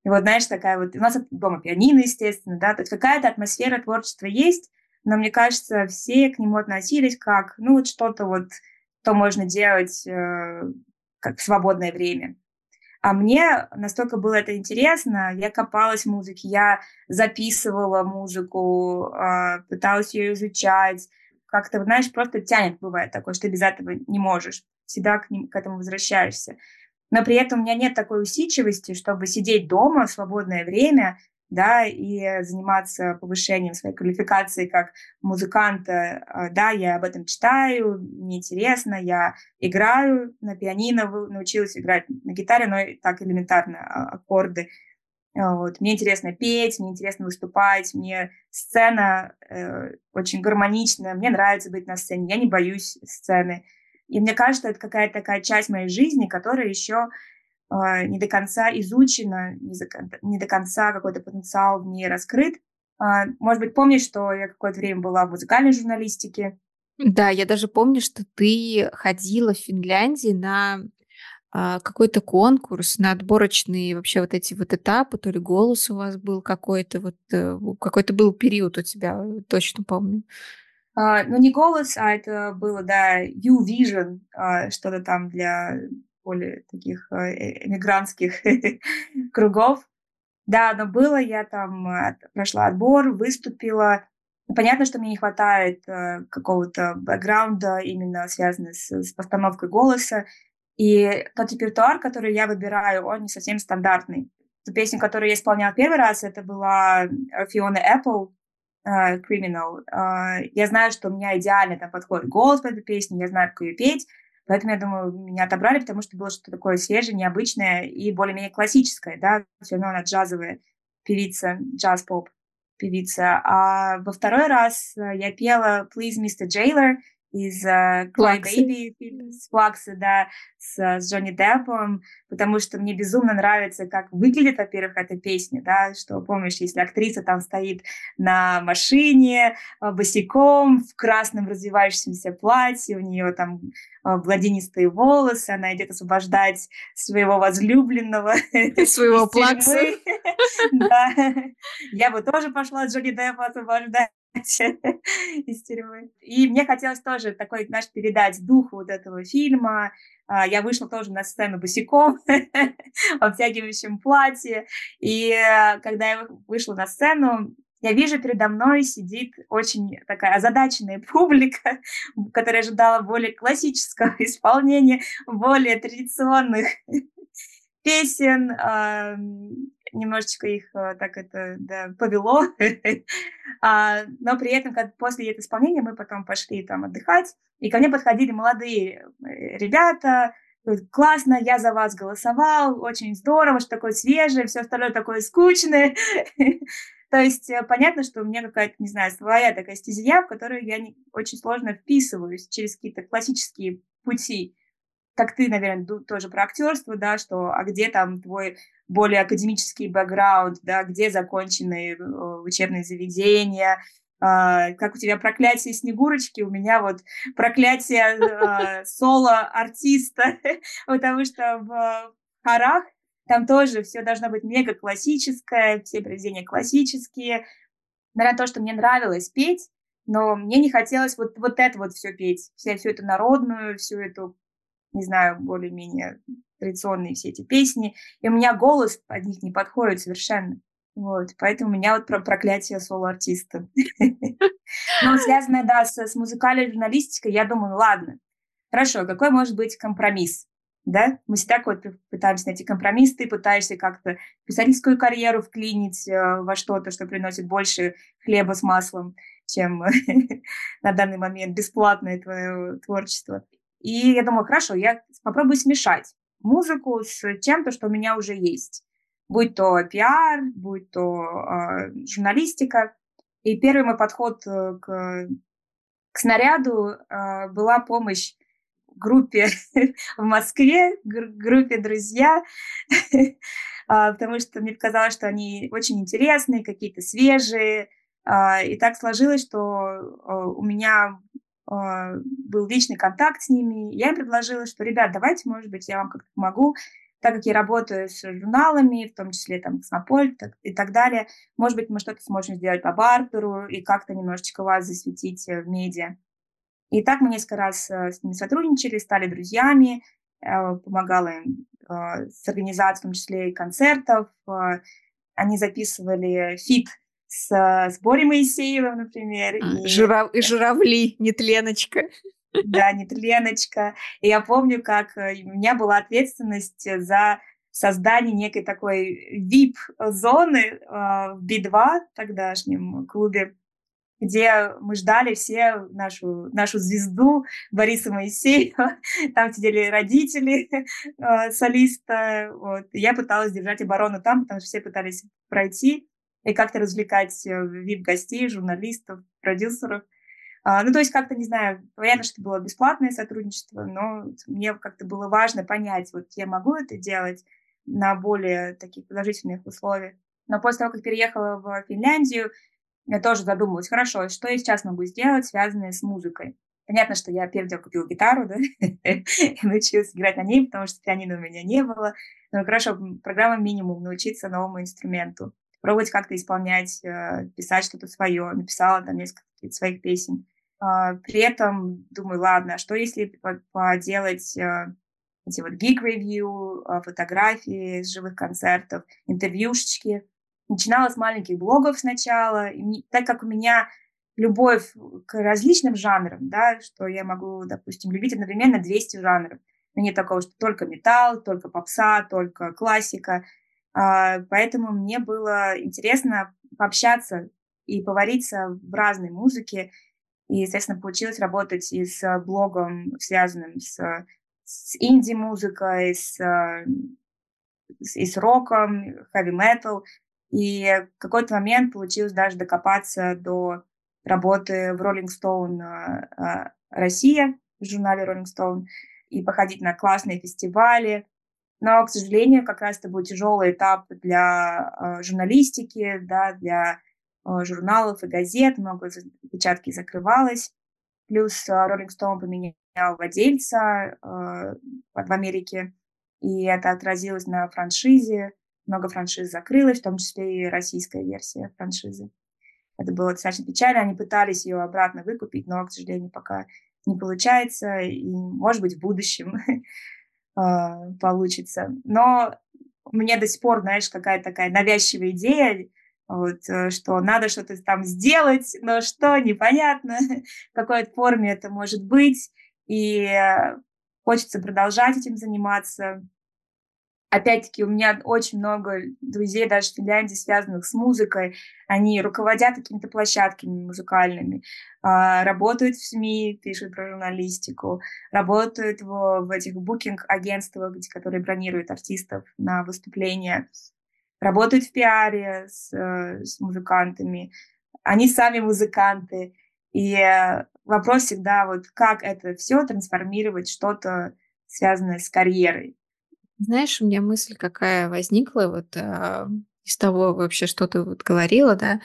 И вот, знаешь, такая вот... У нас дома пианино, естественно, да, то есть какая-то атмосфера творчества есть, но мне кажется, все к нему относились как, ну, вот что-то вот, что можно делать э, как в свободное время. А мне настолько было это интересно, я копалась в музыке, я записывала музыку, э, пыталась ее изучать. Как-то, знаешь, просто тянет, бывает такое, что без этого не можешь. Всегда к, ним, к этому возвращаешься но при этом у меня нет такой усидчивости, чтобы сидеть дома в свободное время, да, и заниматься повышением своей квалификации как музыканта. А, да, я об этом читаю, мне интересно, я играю на пианино, научилась играть на гитаре, но так элементарно а, аккорды. Вот. Мне интересно петь, мне интересно выступать, мне сцена э, очень гармоничная, мне нравится быть на сцене, я не боюсь сцены. И мне кажется, это какая-то такая часть моей жизни, которая еще э, не до конца изучена, не, за, не до конца какой-то потенциал в ней раскрыт. А, может быть, помнишь, что я какое-то время была в музыкальной журналистике? Да, я даже помню, что ты ходила в Финляндии на а, какой-то конкурс, на отборочные вообще вот эти вот этапы, то ли голос у вас был какой-то, вот э, какой-то был период у тебя, точно помню. А, ну, не голос, а это было, да, U-Vision, а, что-то там для более таких а, э, эмигрантских кругов. Да, но было, я там прошла отбор, выступила. Понятно, что мне не хватает э, какого-то бэкграунда, именно связанного с, с постановкой голоса. И тот репертуар, который я выбираю, он не совсем стандартный. Ту песню, которую я исполняла первый раз, это была Фиона Apple, uh, Criminal. Uh, я знаю, что у меня идеально там подходит голос по этой песне, я знаю, как ее петь, поэтому я думаю, меня отобрали, потому что было что-то такое свежее, необычное и более-менее классическое, да, все равно она джазовая певица, джаз-поп певица. А во второй раз э, я пела Please, Mr. Jailer, из uh, Cry Baby, с Плаксы, да, с, с Джонни Деппом, потому что мне безумно нравится, как выглядит, во-первых, эта песня, да, что, помнишь, если актриса там стоит на машине а, босиком, в красном развивающемся платье, у нее там бладинистые а, волосы, она идет освобождать своего возлюбленного. Своего плакса. Да. Я бы тоже пошла Джонни Деппа освобождать из тюрьмы. И мне хотелось тоже такой, знаешь, передать дух вот этого фильма. А, я вышла тоже на сцену босиком, в обтягивающем платье. И э, когда я вышла на сцену, я вижу передо мной сидит очень такая озадаченная публика, которая ожидала более классического исполнения, более традиционных песен, немножечко их э, так это да, повело, а, но при этом после этого исполнения мы потом пошли там отдыхать, и ко мне подходили молодые э, ребята, классно, я за вас голосовал, очень здорово, что такое свежее, все остальное такое скучное. То есть э, понятно, что у меня какая-то, не знаю, своя такая стезия, в которую я не, очень сложно вписываюсь через какие-то классические пути как ты, наверное, тоже про актерство, да, что а где там твой более академический бэкграунд, да, где законченные э, учебные заведения, Uh, как у тебя проклятие Снегурочки, у меня вот проклятие uh, соло-артиста, потому что в хорах там тоже все должно быть мега классическое, все произведения классические. Наверное, то, что мне нравилось петь, но мне не хотелось вот, вот это вот все петь, вся, всю эту народную, всю эту не знаю, более-менее традиционные все эти песни, и у меня голос под них не подходит совершенно. Вот, поэтому у меня вот про проклятие соло-артиста. Но связанное, да, с, музыкальной журналистикой, я думаю, ладно, хорошо, какой может быть компромисс? Да, мы всегда вот пытаемся найти компромисс, ты пытаешься как-то писательскую карьеру вклинить э, во что-то, что приносит больше хлеба с маслом, чем на данный момент бесплатное твое творчество. И я думаю, хорошо, я попробую смешать музыку с чем-то, что у меня уже есть. Будь то пиар, будь то э, журналистика. И первый мой подход э, к, к снаряду э, была помощь группе в Москве, группе «Друзья», а, потому что мне показалось, что они очень интересные, какие-то свежие. И так сложилось, что у меня был личный контакт с ними. Я им предложила, что, ребят, давайте, может быть, я вам как-то помогу, так как я работаю с журналами, в том числе там Космополь и так далее, может быть, мы что-то сможем сделать по бартеру и как-то немножечко вас засветить э, в медиа. И так мы несколько раз э, с ними сотрудничали, стали друзьями, э, помогала им с организацией, в том числе и концертов. Они записывали фит с, с Борей Моисеевым, например. А, и... Журав... и журавли, нетленочка. Да, нетленочка. И я помню, как э, у меня была ответственность за создание некой такой VIP-зоны э, в Би-2, тогдашнем клубе, где мы ждали все нашу, нашу звезду Бориса Моисеева. Там сидели родители э, солиста. Вот. я пыталась держать оборону там, потому что все пытались пройти и как-то развлекать вип-гостей, журналистов, продюсеров. А, ну, то есть как-то, не знаю, понятно, что было бесплатное сотрудничество, но мне как-то было важно понять, вот я могу это делать на более таких продолжительных условиях. Но после того, как переехала в Финляндию, я тоже задумалась, хорошо, что я сейчас могу сделать, связанное с музыкой. Понятно, что я первым делом купила гитару, да, и научилась играть на ней, потому что пианино у меня не было. Ну, хорошо, программа минимум научиться новому инструменту. Пробовать как-то исполнять, э, писать что-то свое. Написала там несколько своих песен. А, при этом думаю, ладно, а что если поделать э, эти вот гиг-ревью, а, фотографии с живых концертов, интервьюшечки. Начинала с маленьких блогов сначала, и так как у меня любовь к различным жанрам, да, что я могу, допустим, любить одновременно 200 жанров. Но нет такого, что только металл, только попса, только классика. А, поэтому мне было интересно пообщаться и повариться в разной музыке. И, естественно, получилось работать и с блогом, связанным с, с инди-музыкой, с, и с роком, хэви-метал. И в какой-то момент получилось даже докопаться до работы в Rolling Stone а, Россия, в журнале Rolling Stone, и походить на классные фестивали. Но, к сожалению, как раз это был тяжелый этап для а, журналистики, да, для а, журналов и газет, много печатки закрывалось. Плюс Rolling Stone поменял владельца в Америке, и это отразилось на франшизе. Много франшиз закрылось, в том числе и российская версия франшизы. Это было достаточно печально. Они пытались ее обратно выкупить, но, к сожалению, пока не получается. И, может быть, в будущем получится. Но меня до сих пор, знаешь, какая-то такая навязчивая идея, вот, э, что надо что-то там сделать, но что, непонятно, в какой форме это может быть. И э, хочется продолжать этим заниматься опять-таки, у меня очень много друзей даже в Финляндии, связанных с музыкой. Они руководят какими-то площадками музыкальными, а, работают в СМИ, пишут про журналистику, работают в, в этих букинг-агентствах, которые бронируют артистов на выступления, работают в пиаре с, э, с музыкантами. Они сами музыканты. И э, вопрос всегда, вот как это все трансформировать, что-то связанное с карьерой. Знаешь, у меня мысль какая возникла вот э, из того вообще, что ты вот говорила, да.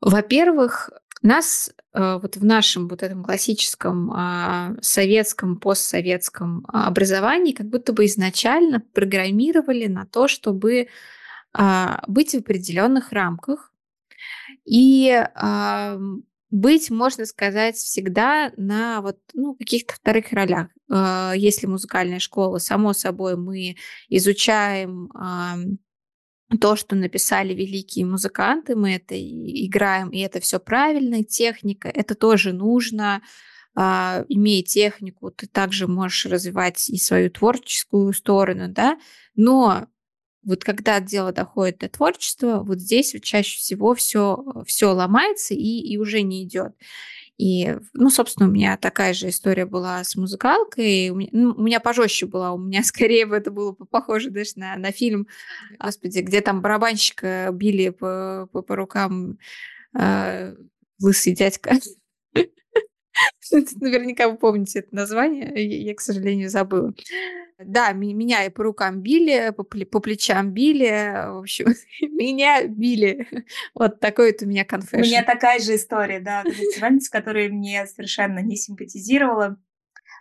Во-первых, нас э, вот в нашем вот этом классическом э, советском, постсоветском образовании как будто бы изначально программировали на то, чтобы э, быть в определенных рамках и э, быть, можно сказать, всегда на вот, ну, каких-то вторых ролях. А, если музыкальная школа, само собой, мы изучаем то, что написали великие музыканты, мы это играем, и это все правильно, техника, это тоже нужно. А, имея технику, ты также можешь развивать и свою творческую сторону, да, но вот когда дело доходит до творчества, вот здесь чаще всего все, все ломается и, и уже не идет. И, ну, собственно, у меня такая же история была с музыкалкой. У меня, ну, у меня пожестче была. У меня скорее бы это было похоже даже на, на фильм, господи, где там барабанщика били по, по, по рукам э, лысый дядька. Наверняка вы помните это название. Я, к сожалению, забыла. Да, меня и по рукам били, по, по плечам били, в общем, меня били. Вот такой вот у меня конфешн. У меня такая же история, да, с которой мне совершенно не симпатизировала.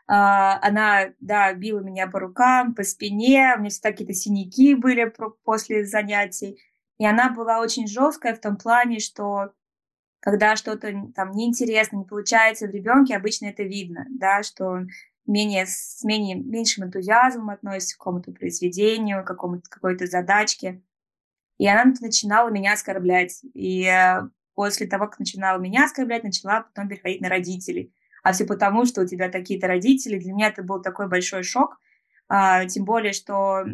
Uh, она, да, била меня по рукам, по спине, у меня всегда какие-то синяки были после занятий. И она была очень жесткая в том плане, что когда что-то там неинтересно, не получается в ребенке, обычно это видно, да, что он менее, с менее, меньшим энтузиазмом относится к какому-то произведению, к какому-то, какой-то задачке. И она начинала меня оскорблять. И э, после того, как начинала меня оскорблять, начала потом переходить на родителей. А все потому, что у тебя такие-то родители. Для меня это был такой большой шок. А, тем более, что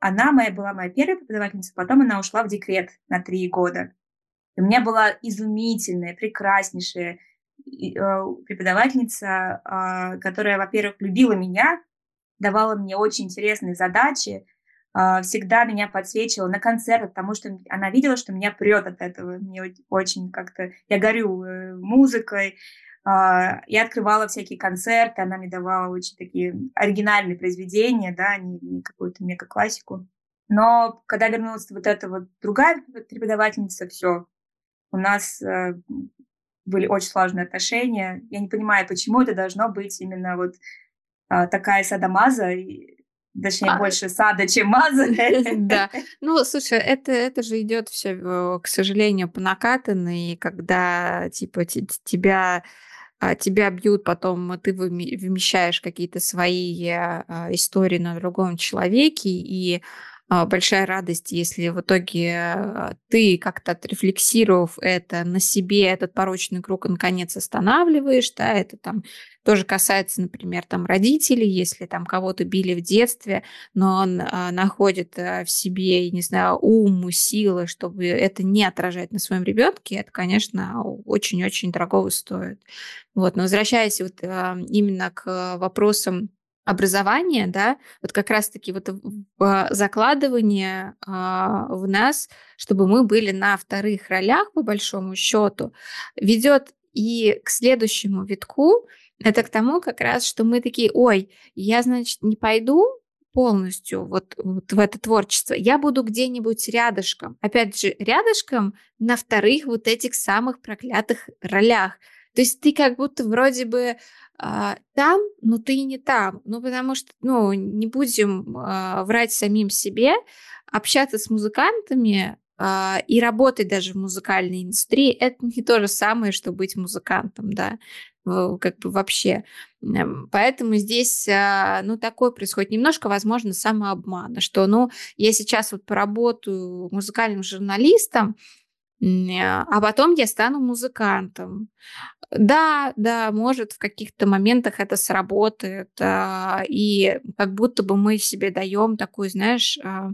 она моя была моя первая преподавательница, потом она ушла в декрет на три года. У меня была изумительная, прекраснейшая Э, преподавательница, а, которая, во-первых, любила меня, давала мне очень интересные задачи, а, всегда меня подсвечивала на концертах, потому что она видела, что меня прет от этого. Мне очень как-то... Я горю э, музыкой. А, я открывала всякие концерты, она мне давала очень такие оригинальные произведения, да, не, не какую-то мега-классику. Но когда вернулась вот эта вот другая преподавательница, все, у нас э, были очень сложные отношения. Я не понимаю, почему это должно быть именно вот э, такая садомаза, точнее, а... больше сада, чем маза. Да. Ну, слушай, это, это же идет все, к сожалению, по накатанной, когда типа тебя а, тебя бьют, потом ты вымещаешь какие-то свои а, истории на другом человеке, и а, большая радость, если в итоге а, ты как-то отрефлексировав это на себе, этот порочный круг наконец останавливаешь, да, это там тоже касается, например, там родителей, если там кого-то били в детстве, но он а, находит а, в себе, не знаю, ум, силы, чтобы это не отражать на своем ребенке, это, конечно, очень-очень дорого стоит. Вот, но возвращаясь вот а, именно к вопросам образование, да, вот как раз-таки вот закладывание а, в нас, чтобы мы были на вторых ролях, по большому счету, ведет и к следующему витку, это к тому как раз, что мы такие, ой, я, значит, не пойду полностью вот, вот в это творчество, я буду где-нибудь рядышком. Опять же, рядышком на вторых вот этих самых проклятых ролях. То есть ты как будто вроде бы а, там, но ты не там. Ну, потому что, ну, не будем а, врать самим себе, общаться с музыкантами а, и работать даже в музыкальной индустрии, это не то же самое, что быть музыкантом, да, как бы вообще. Поэтому здесь, а, ну, такое происходит немножко, возможно, самообмана, что, ну, я сейчас вот поработаю музыкальным журналистом, а потом я стану музыкантом. Да, да, может, в каких-то моментах это сработает, а, и как будто бы мы себе даем такой, знаешь, а,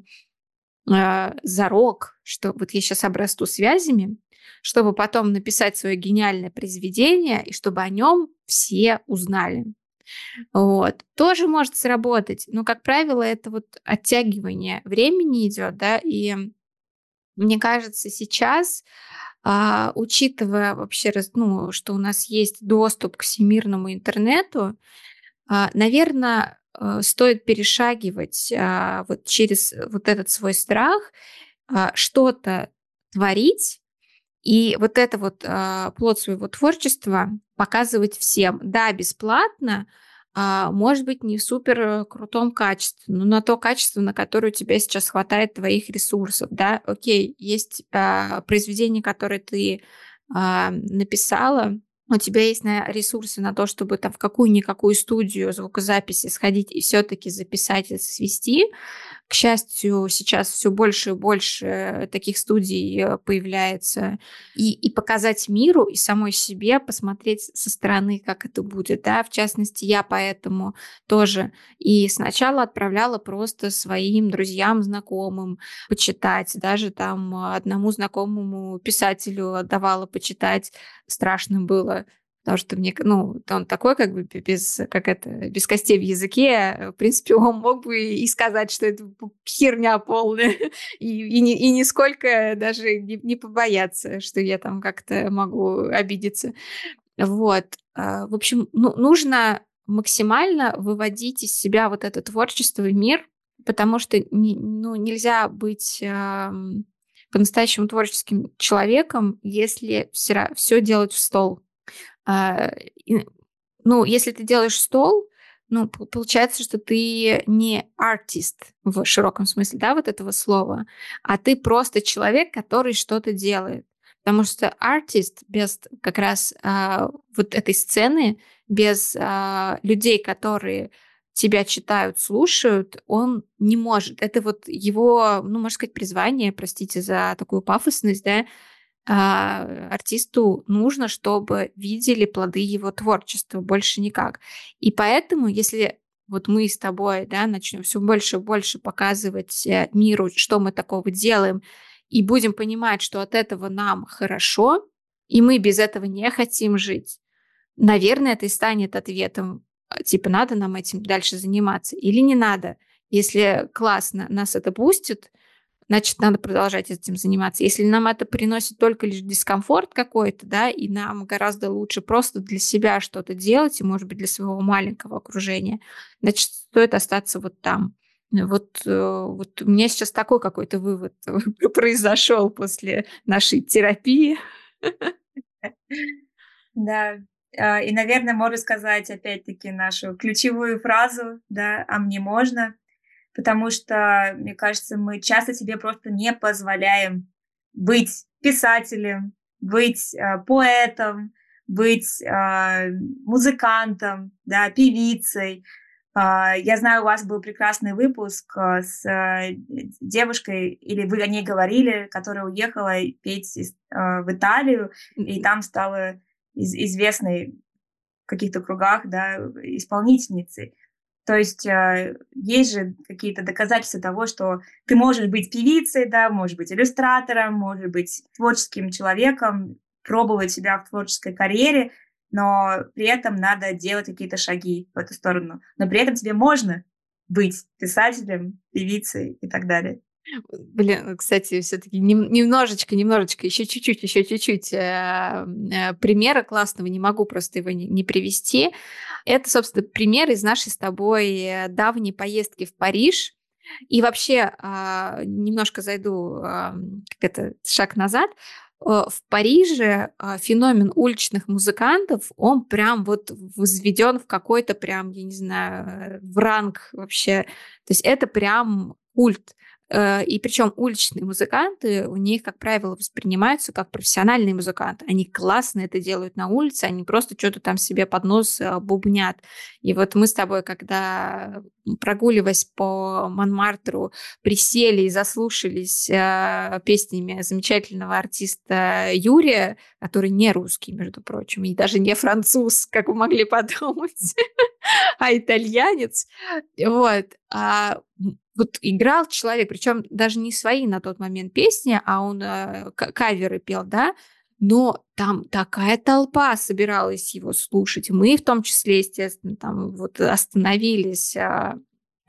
а, зарок, что вот я сейчас обрасту связями, чтобы потом написать свое гениальное произведение, и чтобы о нем все узнали. Вот. Тоже может сработать, но, как правило, это вот оттягивание времени идет, да, и мне кажется, сейчас, а, учитывая вообще, ну, что у нас есть доступ к всемирному интернету, а, наверное, а, стоит перешагивать а, вот через вот этот свой страх, а, что-то творить, и вот это вот а, плод своего творчества показывать всем. Да, бесплатно, а, может быть, не в супер э, крутом качестве, но на то качество, на которое у тебя сейчас хватает твоих ресурсов, да, окей, есть а, произведение, которое ты а, написала, у тебя есть на ресурсы на то, чтобы там в какую-никакую студию звукозаписи сходить и все-таки записать и свести, к счастью, сейчас все больше и больше таких студий э, появляется. И, и показать миру и самой себе, посмотреть со стороны, как это будет. Да? В частности, я поэтому тоже и сначала отправляла просто своим друзьям, знакомым почитать. Даже там одному знакомому писателю отдавала почитать. Страшно было потому что мне, ну, он такой как бы без, как это, без костей в языке, в принципе, он мог бы и сказать, что это херня полная, и, и, не, и нисколько даже не, не побояться, что я там как-то могу обидеться. Вот. А, в общем, ну, нужно максимально выводить из себя вот это творчество и мир, потому что не, ну, нельзя быть э, по-настоящему творческим человеком, если все, все делать в стол. А, ну, если ты делаешь стол, ну, получается, что ты не артист в широком смысле, да, вот этого слова, а ты просто человек, который что-то делает. Потому что артист без как раз а, вот этой сцены, без а, людей, которые тебя читают, слушают, он не может. Это вот его, ну, можно сказать, призвание, простите за такую пафосность, да, артисту нужно, чтобы видели плоды его творчества, больше никак. И поэтому, если вот мы с тобой да, начнем все больше и больше показывать э, миру, что мы такого делаем, и будем понимать, что от этого нам хорошо, и мы без этого не хотим жить, наверное, это и станет ответом, а, типа, надо нам этим дальше заниматься или не надо. Если классно нас это пустит, значит, надо продолжать этим заниматься. Если нам это приносит только лишь дискомфорт какой-то, да, и нам гораздо лучше просто для себя что-то делать, и, может быть, для своего маленького окружения, значит, стоит остаться вот там. Вот, э, вот у меня сейчас такой какой-то вывод произошел после нашей терапии. Да, а, и, наверное, можно сказать опять-таки нашу ключевую фразу, да, «а мне можно», потому что, мне кажется, мы часто себе просто не позволяем быть писателем, быть э, поэтом, быть э, музыкантом, да, певицей. Э, я знаю, у вас был прекрасный выпуск э, с э, девушкой, или вы о ней говорили, которая уехала петь из, э, в Италию, и там стала из, известной в каких-то кругах, да, исполнительницей. То есть э, есть же какие-то доказательства того, что ты можешь быть певицей, да, можешь быть иллюстратором, можешь быть творческим человеком, пробовать себя в творческой карьере, но при этом надо делать какие-то шаги в эту сторону. Но при этом тебе можно быть писателем, певицей и так далее. Блин, кстати, все-таки немножечко, немножечко, еще чуть-чуть, еще чуть-чуть э, э, примера классного, не могу просто его не привести. Это, собственно, пример из нашей с тобой э, давней поездки в Париж. И вообще, а, немножко зайду, как это, шаг назад в Париже феномен уличных музыкантов, он прям вот возведен в какой-то прям, я не знаю, в ранг вообще. То есть это прям культ. Э, и причем уличные музыканты, у них, как правило, воспринимаются как профессиональные музыканты. Они классно это делают на улице, они просто что-то там себе под нос э, бубнят. И вот мы с тобой, когда прогуливаясь по Монмартру, присели и заслушались э, песнями замечательного артиста Юрия, который не русский, между прочим, и даже не француз, как вы могли подумать, а итальянец. Вот. А вот играл человек, причем даже не свои на тот момент песни, а он э, каверы пел, да, но там такая толпа собиралась его слушать. Мы в том числе, естественно, там вот остановились э,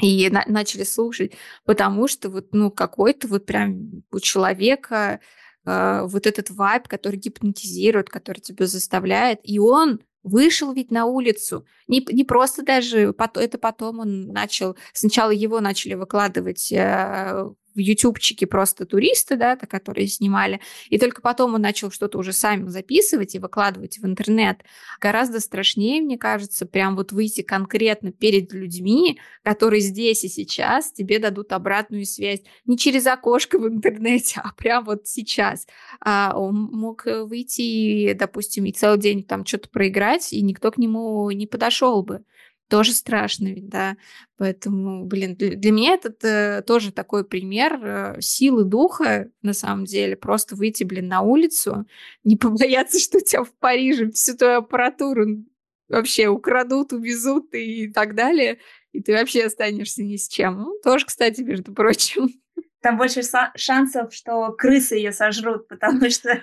и на начали слушать, потому что вот, ну, какой-то вот прям у человека э, вот этот вайб, который гипнотизирует, который тебя заставляет, и он вышел ведь на улицу. Не, не просто даже, это потом он начал, сначала его начали выкладывать э, в ютубчике просто туристы, да, которые снимали, и только потом он начал что-то уже сами записывать и выкладывать в интернет. Гораздо страшнее, мне кажется, прям вот выйти конкретно перед людьми, которые здесь и сейчас тебе дадут обратную связь не через окошко в интернете, а прям вот сейчас. А он мог выйти, допустим, и целый день там что-то проиграть, и никто к нему не подошел бы тоже страшно ведь, да. Поэтому, блин, для, меня это э, тоже такой пример э, силы духа, на самом деле. Просто выйти, блин, на улицу, не побояться, что у тебя в Париже всю твою аппаратуру вообще украдут, увезут и так далее, и ты вообще останешься ни с чем. Ну, тоже, кстати, между прочим. Там больше шансов, что крысы ее сожрут, потому что,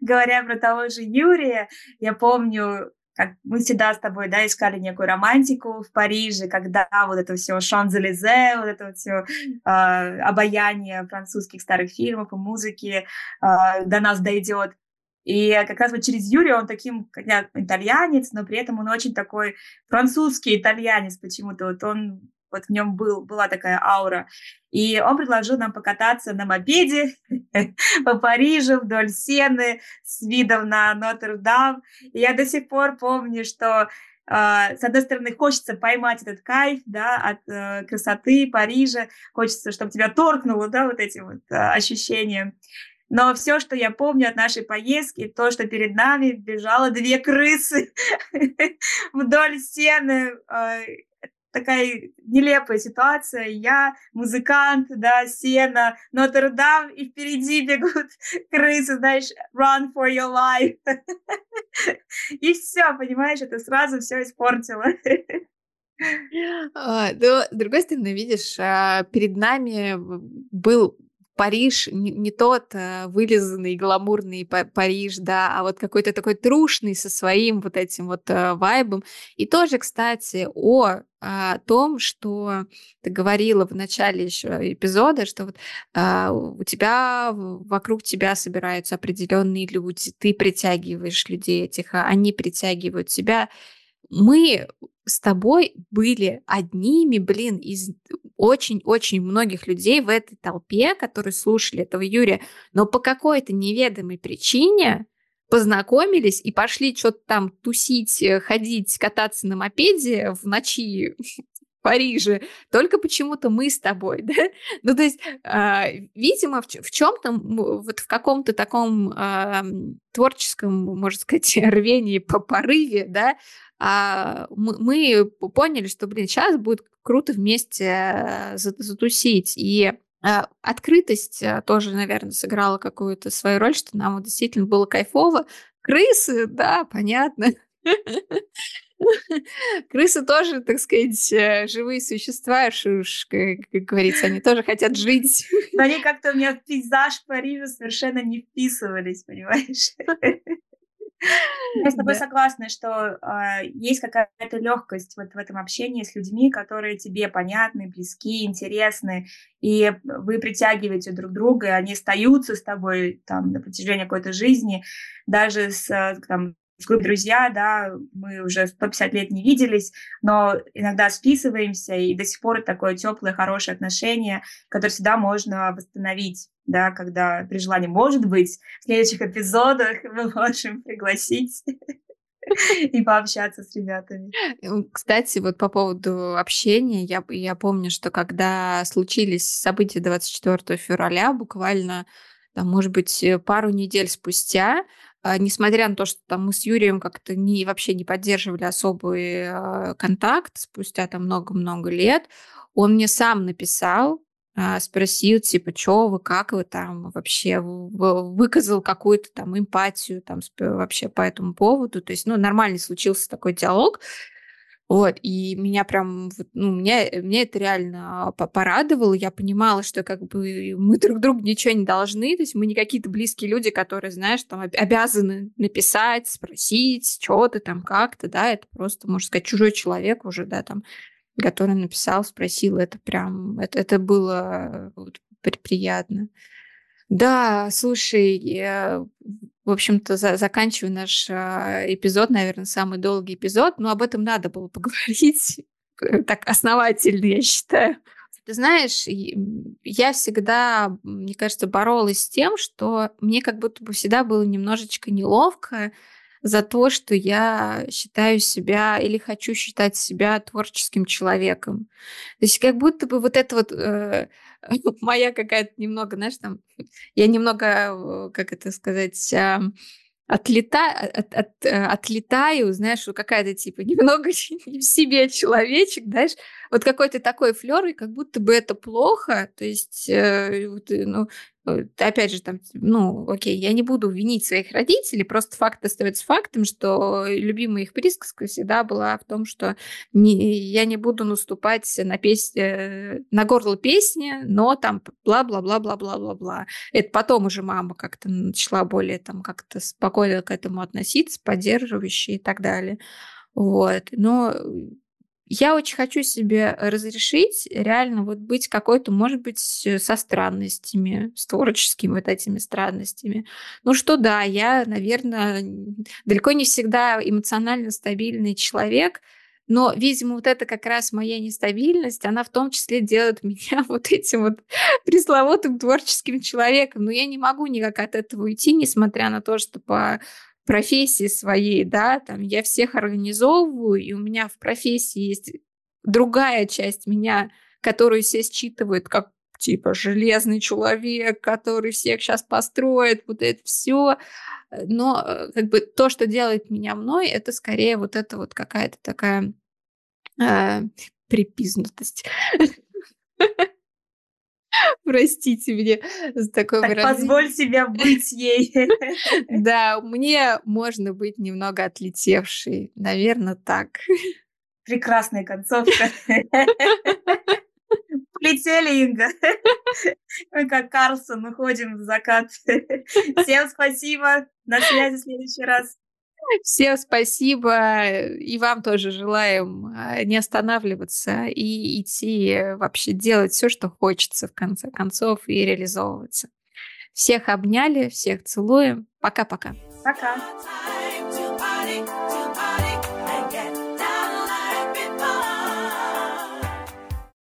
говоря про того же Юрия, я помню, как мы всегда с тобой, да, искали некую романтику в Париже, когда вот это все Шанзелизе, вот это вот все э, обаяние французских старых фильмов и музыки э, до нас дойдет. И как раз вот через Юрия он таким, как итальянец, но при этом он очень такой французский итальянец почему-то. Вот он вот в нем был, была такая аура. И он предложил нам покататься на мопеде по Парижу вдоль Сены с видом на Нотр-Дам. И я до сих пор помню, что Uh, с одной стороны, хочется поймать этот кайф, да, от uh, красоты Парижа, хочется, чтобы тебя торкнуло, да, вот эти вот uh, ощущения. Но все, что я помню от нашей поездки, то, что перед нами бежало две крысы вдоль стены, такая нелепая ситуация. Я музыкант, да, сена, Нотр-Дам, и впереди бегут крысы, знаешь, run for your life. И все, понимаешь, это сразу все испортило. А, но, с другой стороны, видишь, а, перед нами был Париж не, не тот э, вылизанный, гламурный Париж, да, а вот какой-то такой трушный со своим вот этим вот э, вайбом. И тоже, кстати, о, о том, что ты говорила в начале еще эпизода, что вот э, у тебя вокруг тебя собираются определенные люди, ты притягиваешь людей этих, а они притягивают тебя. Мы с тобой были одними, блин, из очень-очень многих людей в этой толпе, которые слушали этого Юрия, но по какой-то неведомой причине познакомились и пошли что-то там тусить, э, ходить, кататься на мопеде в ночи Париже, только почему-то мы с тобой, да? Ну, то есть, э, видимо, в, в чем-то, вот в каком-то таком э, творческом, можно сказать, рвении по порыве, да, э, мы, мы поняли, что, блин, сейчас будет круто вместе э, затусить. И открытость а, тоже, наверное, сыграла какую-то свою роль, что нам действительно было кайфово. Крысы, да, понятно. Крысы тоже, так сказать, э, живые существа, уж, как, говорится, они тоже хотят жить. Но они как-то у меня в пейзаж Парижа совершенно не вписывались, понимаешь? Я с тобой да. согласна, что э, есть какая-то легкость вот в этом общении с людьми, которые тебе понятны, близки, интересны, и вы притягиваете друг друга, и они остаются с тобой там на протяжении какой-то жизни, даже с там, с группой друзья, да, мы уже 150 лет не виделись, но иногда списываемся, и до сих пор такое теплое, хорошее отношение, которое всегда можно восстановить, да, когда при желании, может быть, в следующих эпизодах мы можем пригласить и пообщаться с ребятами. Кстати, вот по поводу общения, я, я помню, что когда случились события 24 февраля, буквально, там, может быть, пару недель спустя, несмотря на то, что там мы с Юрием как-то не, вообще не поддерживали особый э, контакт спустя там много-много лет, он мне сам написал, э, спросил, типа, что вы, как вы там вообще, выказал какую-то там эмпатию там вообще по этому поводу. То есть, ну, нормальный случился такой диалог. Вот, и меня прям, ну, меня, меня это реально порадовало. Я понимала, что как бы мы друг другу ничего не должны, то есть мы не какие-то близкие люди, которые, знаешь, там обязаны написать, спросить, что ты там, как-то, да, это просто, можно сказать, чужой человек уже, да, там, который написал, спросил, это прям, это, это было вот, приятно. Да, слушай, я, в общем-то, за, заканчиваю наш а, эпизод, наверное, самый долгий эпизод, но об этом надо было поговорить э, так основательно, я считаю. Ты знаешь, я всегда, мне кажется, боролась с тем, что мне как будто бы всегда было немножечко неловко за то, что я считаю себя или хочу считать себя творческим человеком. То есть как будто бы вот это вот э, моя какая-то немного, знаешь, там, я немного, как это сказать, э, отлета, от, от, э, отлетаю, знаешь, какая-то типа немного не в себе человечек, знаешь, вот какой-то такой флер, и как будто бы это плохо, то есть, э, ну, Э, опять же, там, ну, окей, я не буду винить своих родителей, просто факт остается фактом, что любимая их присказка всегда была в том, что не, я не буду наступать на, пес... Э, на горло песни, но там бла-бла-бла-бла-бла-бла-бла. Это потом уже мама как-то начала более там как-то спокойно к этому относиться, поддерживающе и так далее. Вот. Но я очень хочу себе разрешить реально вот быть какой-то, может быть, э, со странностями, с творческими вот этими странностями. Ну что да, я, наверное, далеко не всегда эмоционально стабильный человек, но, видимо, вот это как раз моя нестабильность, она в том числе делает меня вот этим вот пресловутым творческим человеком. Но я не могу никак от этого уйти, несмотря на то, что по профессии своей, да, там я всех организовываю, и у меня в профессии есть другая часть меня, которую все считывают как типа железный человек, который всех сейчас построит, вот это все. Но э, как бы то, что делает меня мной, это скорее вот это вот какая-то такая э, припизнутость. Простите мне за такое так выражение. Позволь себе быть ей. Да, мне можно быть немного отлетевшей. Наверное, так. Прекрасная концовка. Полетели, Инга. Мы как Карлсон уходим в закат. Всем спасибо. На связи в следующий раз. Всем спасибо. И вам тоже желаем а, не останавливаться и идти вообще делать все, что хочется в конце концов и реализовываться. Всех обняли, всех целуем. Пока-пока. Пока. -пока. Пока.